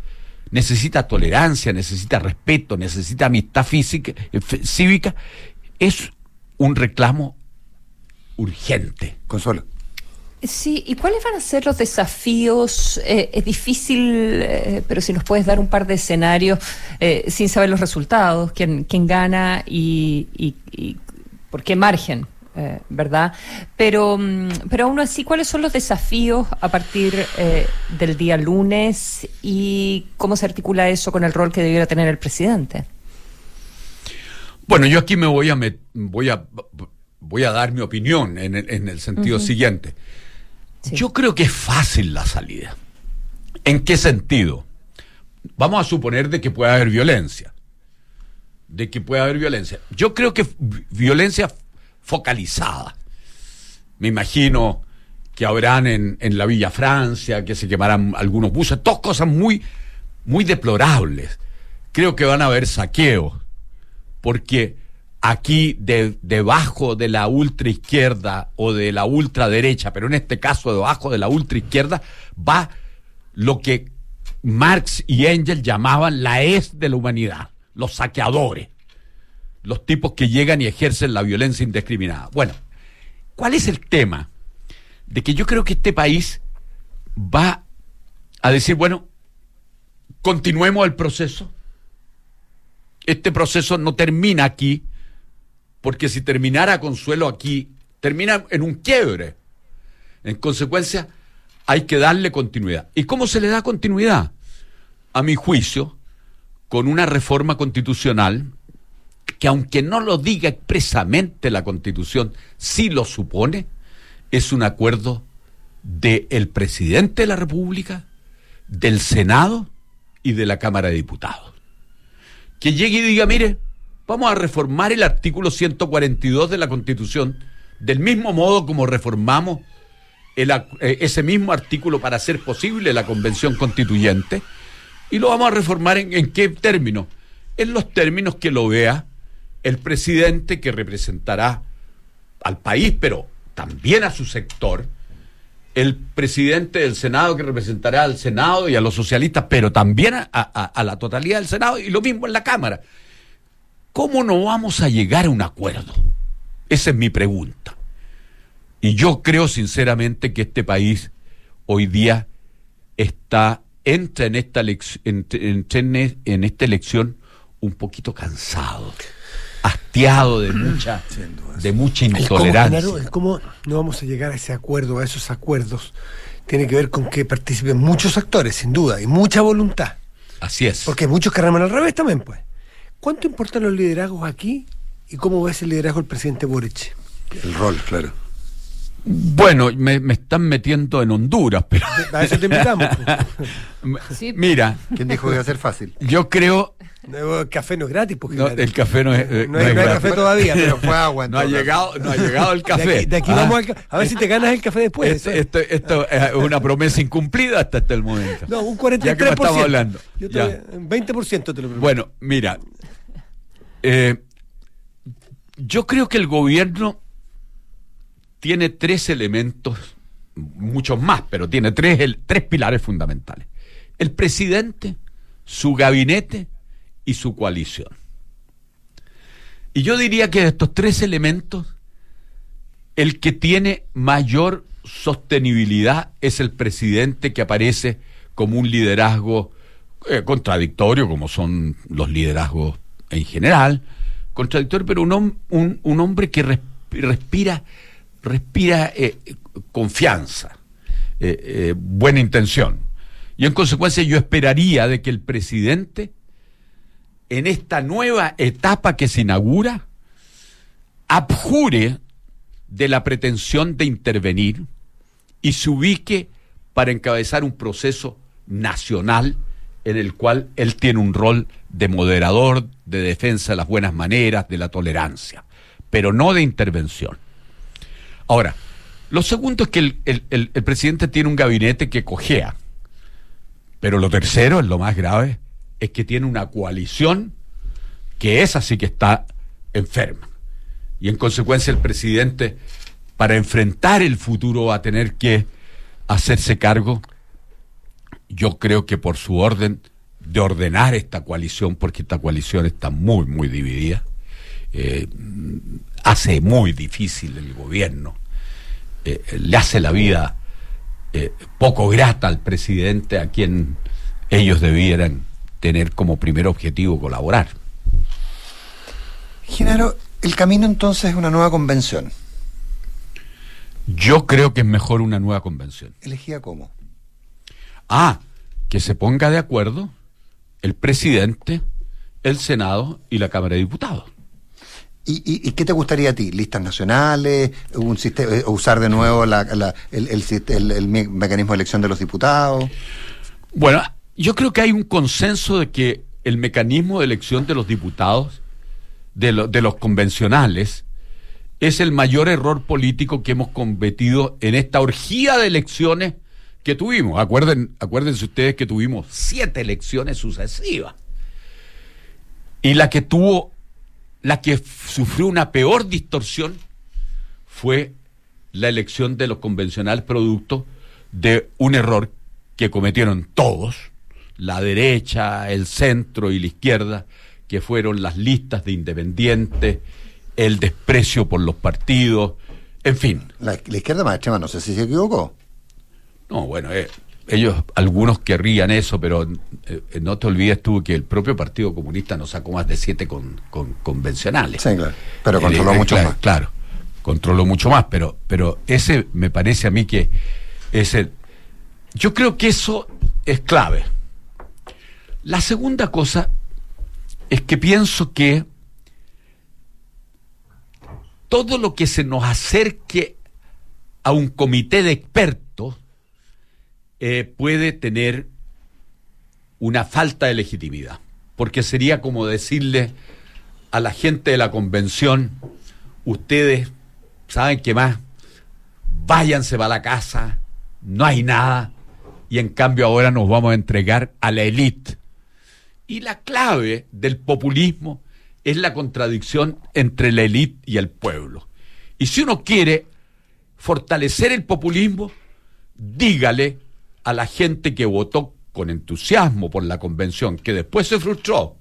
necesita tolerancia, necesita respeto, necesita amistad física, eh, cívica, es un reclamo urgente. Consuelo. Sí, ¿y cuáles van a ser los desafíos? Eh, es difícil, eh, pero si nos puedes dar un par de escenarios eh, sin saber los resultados, quién, quién gana y, y- y por qué margen, ¿verdad? Pero, mm, pero aún así, ¿cuáles son los desafíos a partir eh, del día lunes y cómo se articula eso con el rol que debiera tener el presidente? Bueno, yo aquí me voy a met- voy a voy a dar mi opinión en el, en el sentido siguiente. Yo creo que es fácil la salida. ¿En qué sentido? Vamos a suponer de que puede haber violencia. De que puede haber violencia. Yo creo que vi- violencia focalizada. Me imagino que habrán en, en la Villa Francia, que se quemarán algunos buses, todas cosas muy, muy deplorables. Creo que van a haber saqueos porque aquí de- debajo de la ultraizquierda o de la ultraderecha, pero en este caso debajo de la ultraizquierda, va lo que Marx y Engels llamaban la es de la humanidad, los saqueadores, los tipos que llegan y ejercen la violencia indiscriminada. Bueno, ¿cuál es el tema? De que yo creo que este país va a decir, bueno, continuemos el proceso, este proceso no termina aquí, porque si terminara Consuelo aquí, termina en un quiebre. En consecuencia, hay que darle continuidad. ¿Y cómo se le da continuidad? A mi juicio, con una reforma constitucional que aunque no lo diga expresamente la constitución, sí lo supone, es un acuerdo del presidente de la República, del Senado y de la Cámara de Diputados. Que llegue y diga, mire, vamos a reformar el artículo 142 de la Constitución del mismo modo como reformamos eh, ese mismo artículo para hacer posible la convención constituyente y lo vamos a reformar en, qué términos? En los términos que lo vea el presidente que representará al país, pero también a su sector, el presidente del Senado que representará al Senado y a los socialistas, pero también a, la totalidad del Senado y lo mismo en la Cámara. ¿Cómo no vamos a llegar a un acuerdo? Esa es mi pregunta. Y yo creo sinceramente que este país hoy día está entra en esta, en, esta elección un poquito cansado, hastiado de mucha, de mucha intolerancia. ¿Cómo no vamos a llegar a ese acuerdo, a esos acuerdos? Tiene que ver con que participen muchos actores, sin duda, y mucha voluntad. Así es. Porque muchos que al revés también, pues. ¿Cuánto importan los liderazgos aquí y cómo ves el liderazgo del presidente Boric? El rol, claro. Bueno, me, están metiendo en Honduras, pero. A eso te invitamos. Mira. ¿Quién dijo que iba a ser fácil? Yo creo. el café no es gratis, porque no, el café no es. Eh, no, hay, café todavía, pero fue agua. No ha, llegado, no ha llegado el café. De aquí, vamos a, ver si te ganas el café después. Esto, esto, es una promesa incumplida hasta, hasta el momento. No, un 43%. Ya que estamos hablando. Yo te, 20% te lo prometo. Bueno, mira. Eh, yo creo que el gobierno tiene tres elementos, muchos más, pero tiene tres, el, tres pilares fundamentales. El presidente, su gabinete y su coalición. Y yo diría que de estos tres elementos, el que tiene mayor sostenibilidad es el presidente que aparece como un liderazgo eh, contradictorio, como son los liderazgos en general, contradictorio, pero un, hombre que respira respira eh, confianza, eh, eh, buena intención. Y en consecuencia yo esperaría de que el presidente, en esta nueva etapa que se inaugura, abjure de la pretensión de intervenir y se ubique para encabezar un proceso nacional en el cual él tiene un rol de moderador, de defensa de las buenas maneras, de la tolerancia, pero no de intervención. Ahora, lo segundo es que el, presidente tiene un gabinete que cojea. Pero lo tercero, es lo más grave, es que tiene una coalición que es así que está enferma. Y en consecuencia el presidente, para enfrentar el futuro, va a tener que hacerse cargo, yo creo que por su orden, de ordenar esta coalición, porque esta coalición está muy, muy dividida. Eh, hace muy difícil el gobierno, eh, le hace la vida eh, poco grata al presidente a quien ellos debieran tener como primer objetivo colaborar. Genaro, el camino entonces es una nueva convención. Yo creo que es mejor una nueva convención. ¿Elegía cómo? Ah, que se ponga de acuerdo el presidente, el Senado y la Cámara de Diputados. ¿Y, qué te gustaría a ti? ¿Listas nacionales? Un sistema, eh, ¿Usar de nuevo el, el, mecanismo de elección de los diputados? Bueno, yo creo que hay un consenso de que el mecanismo de elección de los diputados, de, de los convencionales, es el mayor error político que hemos cometido en esta orgía de elecciones que tuvimos. Acuérdense ustedes que tuvimos siete elecciones sucesivas. Y la que tuvo la que sufrió una peor distorsión fue la elección de los convencionales producto de un error que cometieron todos, la derecha, el centro y la izquierda, que fueron las listas de independientes, el desprecio por los partidos, en fin. La, izquierda más extrema, no sé si se equivocó. No, bueno, eh, ellos, algunos querrían eso, pero eh, no te olvides tú que el propio Partido Comunista no sacó más de siete con, convencionales. Sí, claro. Pero eh, controló eh, mucho más. Claro, controló mucho más, pero, pero ese me parece a mí que es el... Yo creo que eso es clave. La segunda cosa es que pienso que todo lo que se nos acerque a un comité de expertos eh, puede tener una falta de legitimidad, porque sería como decirle a la gente de la convención, ustedes saben qué más, váyanse para la casa, no hay nada, y en cambio ahora nos vamos a entregar a la élite. Y la clave del populismo es la contradicción entre la élite y el pueblo. Y si uno quiere fortalecer el populismo, dígale a la gente que votó con entusiasmo por la convención, que después se frustró,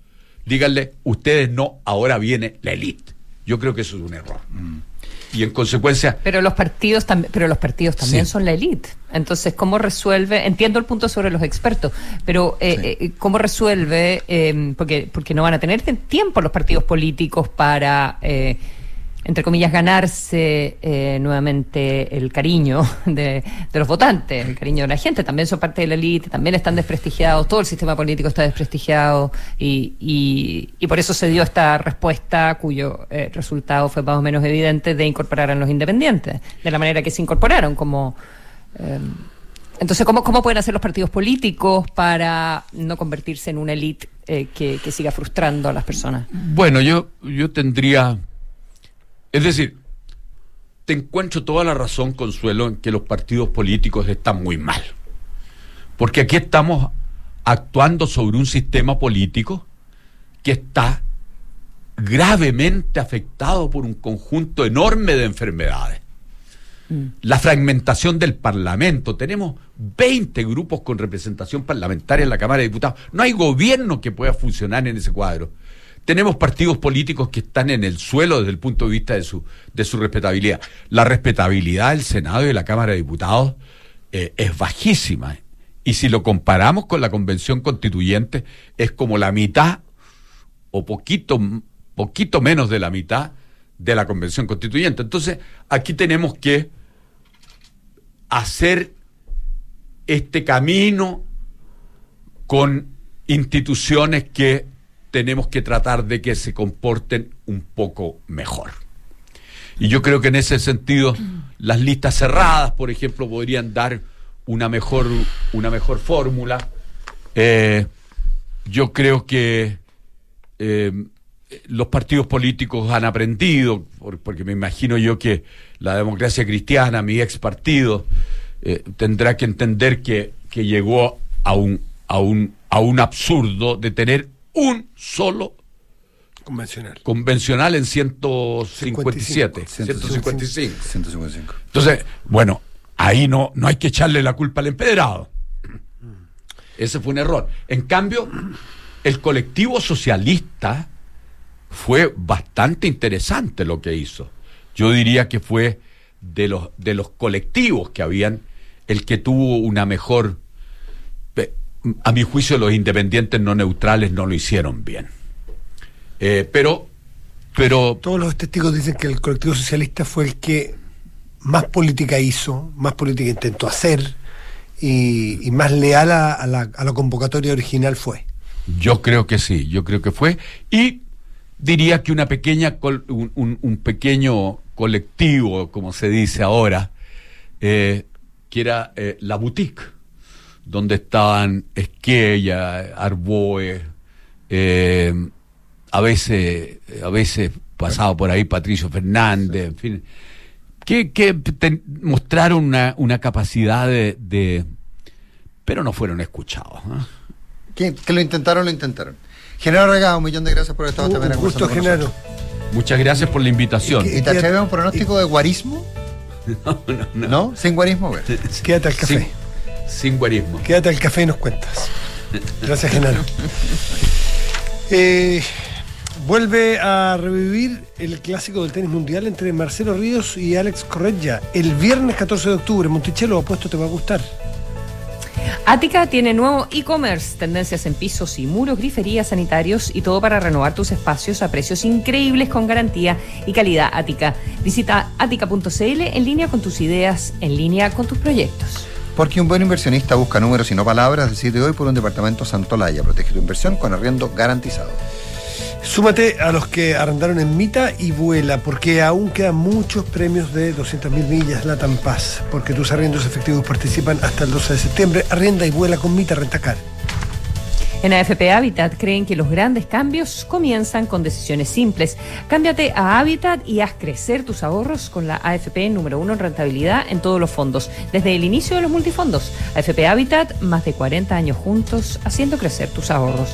díganle, ustedes no, ahora viene la élite. Yo creo que eso es un error. Mm. Y en consecuencia... Pero los partidos, también pero los partidos también son la élite. Entonces, ¿cómo resuelve? Entiendo el punto sobre los expertos, pero eh, eh, ¿cómo resuelve? Eh, porque, porque no van a tener tiempo los partidos políticos para entre comillas, ganarse eh, nuevamente el cariño de, los votantes, el cariño de la gente. También son parte de la élite, también están desprestigiados, todo el sistema político está desprestigiado y, por eso se dio esta respuesta cuyo eh, resultado fue más o menos evidente de incorporar a los independientes, de la manera que se incorporaron como... Eh, entonces, ¿cómo, ¿cómo pueden hacer los partidos políticos para no convertirse en una élite que, que siga frustrando a las personas? Bueno, yo, yo tendría es decir, te encuentro toda la razón, Consuelo, en que los partidos políticos están muy mal. Porque aquí estamos actuando sobre un sistema político que está gravemente afectado por un conjunto enorme de enfermedades. Mm. La fragmentación del Parlamento. Tenemos 20 grupos con representación parlamentaria en la Cámara de Diputados. No hay gobierno que pueda funcionar en ese cuadro. Tenemos partidos políticos que están en el suelo desde el punto de vista de su, de su respetabilidad. La respetabilidad del Senado y de la Cámara de Diputados eh, es bajísima. Y si lo comparamos con la Convención Constituyente, es como la mitad o poquito, poquito menos de la mitad de la Convención Constituyente. Entonces, aquí tenemos que hacer este camino con instituciones que tenemos que tratar de que se comporten un poco mejor. Y yo creo que en ese sentido las listas cerradas, por ejemplo, podrían dar una mejor, una mejor fórmula. Eh, yo creo que eh, los partidos políticos han aprendido, porque me imagino yo que la democracia cristiana, mi ex partido, eh, tendrá que entender que, que llegó a un, a, un, a un absurdo de tener un solo convencional, convencional en 157, 155. 155. Entonces, bueno, ahí no, no hay que echarle la culpa al empedrado. Ese fue un error. En cambio, el colectivo socialista fue bastante interesante lo que hizo. Yo diría que fue de los, de los colectivos que habían el que tuvo una mejor a mi juicio los independientes no neutrales no lo hicieron bien. Eh, pero, pero... Todos los testigos dicen que el colectivo socialista fue el que más política hizo, más política intentó hacer y, más leal a, la, convocatoria original fue. Yo creo que sí, yo creo que fue. Y diría que una pequeña, un, pequeño colectivo, como se dice ahora, eh, que era eh, la boutique donde estaban Esquella, Arboe, eh, a veces, a veces pasaba por ahí Patricio Fernández, en fin, que, que mostraron una, una capacidad de, pero no fueron escuchados. Que, lo intentaron, lo intentaron. Genaro Regado, un millón de gracias por estar también Un gusto, Genaro. Muchas gracias por la invitación. ¿Y, te atreves a un pronóstico de guarismo? No, no, no. ¿No? ¿Sin guarismo? Quédate al café. Sin guarismo. Quédate al café y nos cuentas. Gracias, Genaro. Eh, vuelve a revivir el clásico del tenis mundial entre Marcelo Ríos y Alex Correggia el viernes 14 de octubre. Monticello, apuesto te va a gustar. Ática tiene nuevo e-commerce, tendencias en pisos y muros, griferías, sanitarios y todo para renovar tus espacios a precios increíbles con garantía y calidad Ática. Visita ática.cl en línea con tus ideas, en línea con tus proyectos. Porque un buen inversionista busca números y no palabras. Decide hoy por un departamento Santolaya. Protege tu inversión con arriendo garantizado. Súmate a los que arrendaron en Mita y Vuela, porque aún quedan muchos premios de 200.000 millas Latam Paz, porque tus arriendos efectivos participan hasta el 12 de septiembre. Arrienda y vuela con Mita Rentacar. En AFP Habitat creen que los grandes cambios comienzan con decisiones simples. Cámbiate a Habitat y haz crecer tus ahorros con la AFP número uno en rentabilidad en todos los fondos, desde el inicio de los multifondos. AFP Habitat, más de 40 años juntos, haciendo crecer tus ahorros.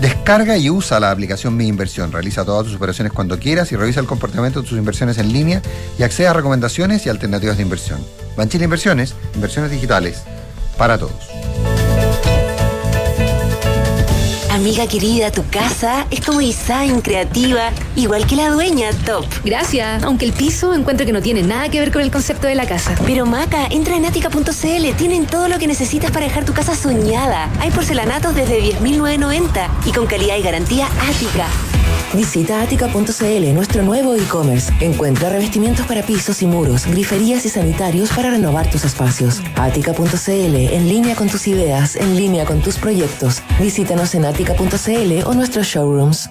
Descarga y usa la aplicación Mi Inversión. Realiza todas tus operaciones cuando quieras y revisa el comportamiento de tus inversiones en línea y accede a recomendaciones y alternativas de inversión. Banchile Inversiones, inversiones digitales para todos. Amiga querida, tu casa es como design, creativa, igual que la dueña, top. Gracias, aunque el piso encuentro que no tiene nada que ver con el concepto de la casa. Pero Maca, entra en atica.cl, tienen todo lo que necesitas para dejar tu casa soñada. Hay porcelanatos desde 10.990 y con calidad y garantía Ática. Visita atica.cl, nuestro nuevo e-commerce. Encuentra revestimientos para pisos y muros, griferías y sanitarios para renovar tus espacios. Atica.cl, en línea con tus ideas, en línea con tus proyectos. Visítanos en atica.cl o nuestros showrooms.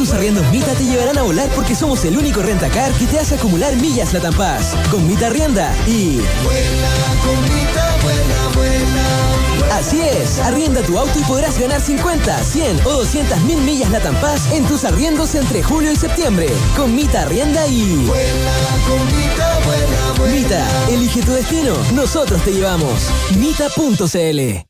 tus arriendos Mita te llevarán a volar porque somos el único rentacar que te hace acumular millas la Paz. Con Mita arrienda y. Así es, arrienda tu auto y podrás ganar 50, 100 o 200 mil millas la Paz en tus arriendos entre julio y septiembre. Con Mita arrienda y. Mita, elige tu destino, nosotros te llevamos. Mita.cl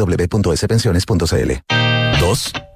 www.spensiones.cl. 2.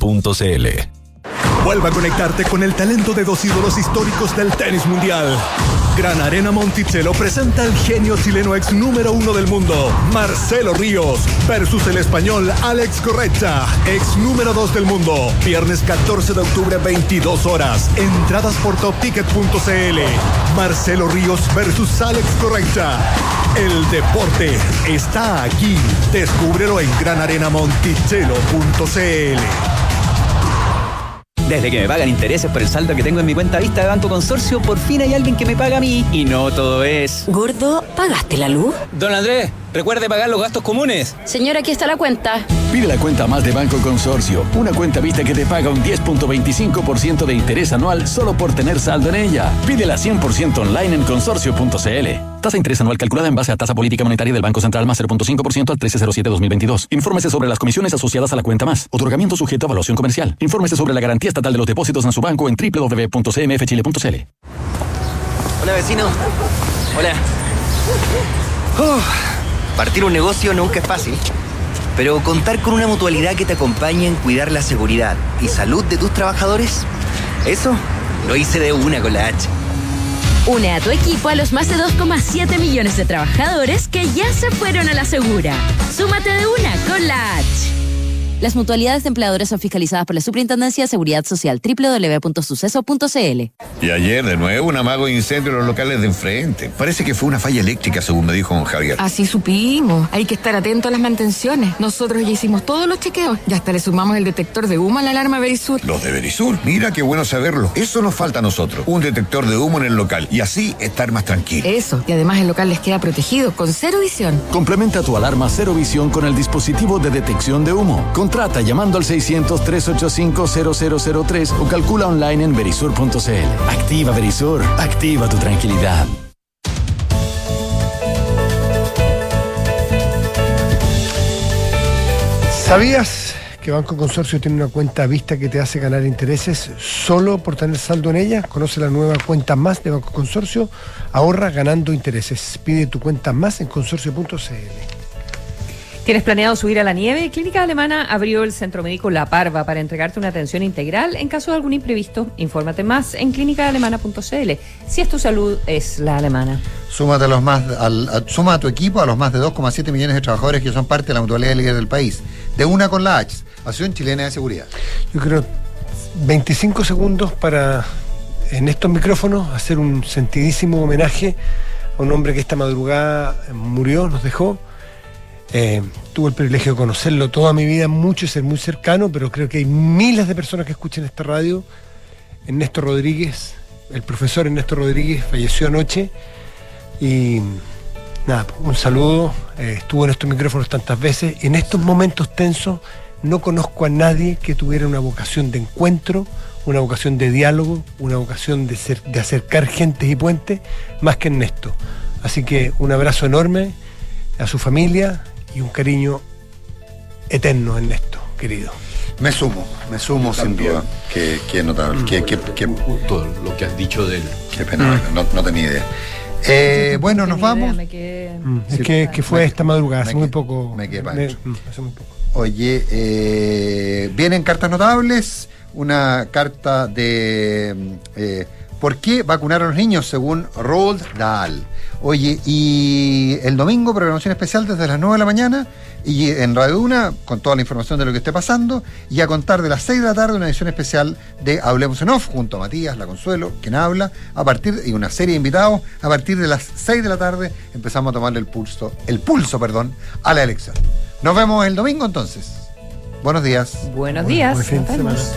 santolaya.cl. Vuelva a conectarte con el talento de dos ídolos históricos del tenis mundial. Gran Arena Monticello presenta al genio chileno ex número uno del mundo, Marcelo Ríos, versus el español Alex Correcha, ex número dos del mundo. Viernes 14 de octubre, 22 horas. Entradas por topticket.cl. Marcelo Ríos versus Alex Correcha. El deporte está aquí. Descúbrelo en granarenamonticello.cl. Desde que me pagan intereses por el saldo que tengo en mi cuenta vista de Banco Consorcio, por fin hay alguien que me paga a mí. Y no todo es. Gordo, ¿pagaste la luz? Don Andrés, recuerde pagar los gastos comunes. Señora, aquí está la cuenta. Pide la cuenta más de Banco Consorcio, una cuenta vista que te paga un 10.25% de interés anual solo por tener saldo en ella. Pídela 100% online en consorcio.cl. Tasa de interés anual calculada en base a tasa política monetaria del Banco Central más 0.5% al 1307-2022. Infórmese sobre las comisiones asociadas a la cuenta más. Otorgamiento sujeto a evaluación comercial. Infórmese sobre la garantía estatal de los depósitos en su banco en www.cmfchile.cl. Hola, vecino. Hola. Uf, partir un negocio nunca es fácil. Pero contar con una mutualidad que te acompañe en cuidar la seguridad y salud de tus trabajadores, eso lo hice de una con la H. Une a tu equipo a los más de 2,7 millones de trabajadores que ya se fueron a la segura. Súmate de una con la H. Las mutualidades de empleadores son fiscalizadas por la Superintendencia de Seguridad Social www.suceso.cl. Y ayer de nuevo un amago incendio en los locales de enfrente. Parece que fue una falla eléctrica, según me dijo don Javier. Así supimos. Hay que estar atento a las mantenciones. Nosotros ya hicimos todos los chequeos y hasta le sumamos el detector de humo a la alarma Verisur. Los de Verisur. Mira qué bueno saberlo. Eso nos falta a nosotros. Un detector de humo en el local. Y así estar más tranquilo. Eso. Y además el local les queda protegido con cero visión. Complementa tu alarma cero visión con el dispositivo de detección de humo. Contrata llamando al 600-385-0003 o calcula online en verisur.cl. Activa Verisur. Activa tu tranquilidad. ¿Sabías que Banco Consorcio tiene una cuenta vista que te hace ganar intereses solo por tener saldo en ella? Conoce la nueva cuenta más de Banco Consorcio. Ahorra ganando intereses. Pide tu cuenta más en consorcio.cl. ¿Tienes planeado subir a la nieve? Clínica Alemana abrió el centro médico La Parva para entregarte una atención integral en caso de algún imprevisto. Infórmate más en clínicaalemana.cl. Si es tu salud, es la alemana. Súmate a los más, al- a- suma a tu equipo a los más de 2,7 millones de trabajadores que son parte de la mutualidad líder del país. De una con la H, Asociación Chilena de Seguridad. Yo creo 25 segundos para en estos micrófonos hacer un sentidísimo homenaje a un hombre que esta madrugada murió, nos dejó. Eh, tuve el privilegio de conocerlo toda mi vida mucho y ser muy cercano, pero creo que hay miles de personas que escuchan esta radio. Ernesto Rodríguez, el profesor Ernesto Rodríguez falleció anoche y nada, un saludo. eh, estuvo en estos micrófonos tantas veces. En estos momentos tensos no conozco a nadie que tuviera una vocación de encuentro, una vocación de diálogo, una vocación de, ser- de acercar gentes y puentes, más que Ernesto. Así que un abrazo enorme a su familia y un cariño eterno, Ernesto, querido. Me sumo, me sumo sin duda. Qué, qué notable. Qué, qué, qué- Justo lo que has dicho de él. qué pena, no, no tenía idea. Eh, bueno, nos vamos. Quedé- Mm, es Sí, que, que fue me- esta madrugada, hace muy poco. me quedé me- mm, hace muy poco. Oye, eh, vienen cartas notables, una carta de mm, eh, ¿Por qué vacunar a los niños? Según Roald Dahl. Oye, y el domingo programación especial desde las 9 de la mañana y en Radio Una con toda la información de lo que esté pasando y a contar de las 6 de la tarde una edición especial de Hablemos en Off junto a Matías, La Consuelo, quien habla, a partir y una serie de invitados, a partir de las 6 de la tarde empezamos a tomarle el pulso, el pulso, perdón, a la elección. Nos vemos el domingo entonces. Buenos días. Buenos días. buen fin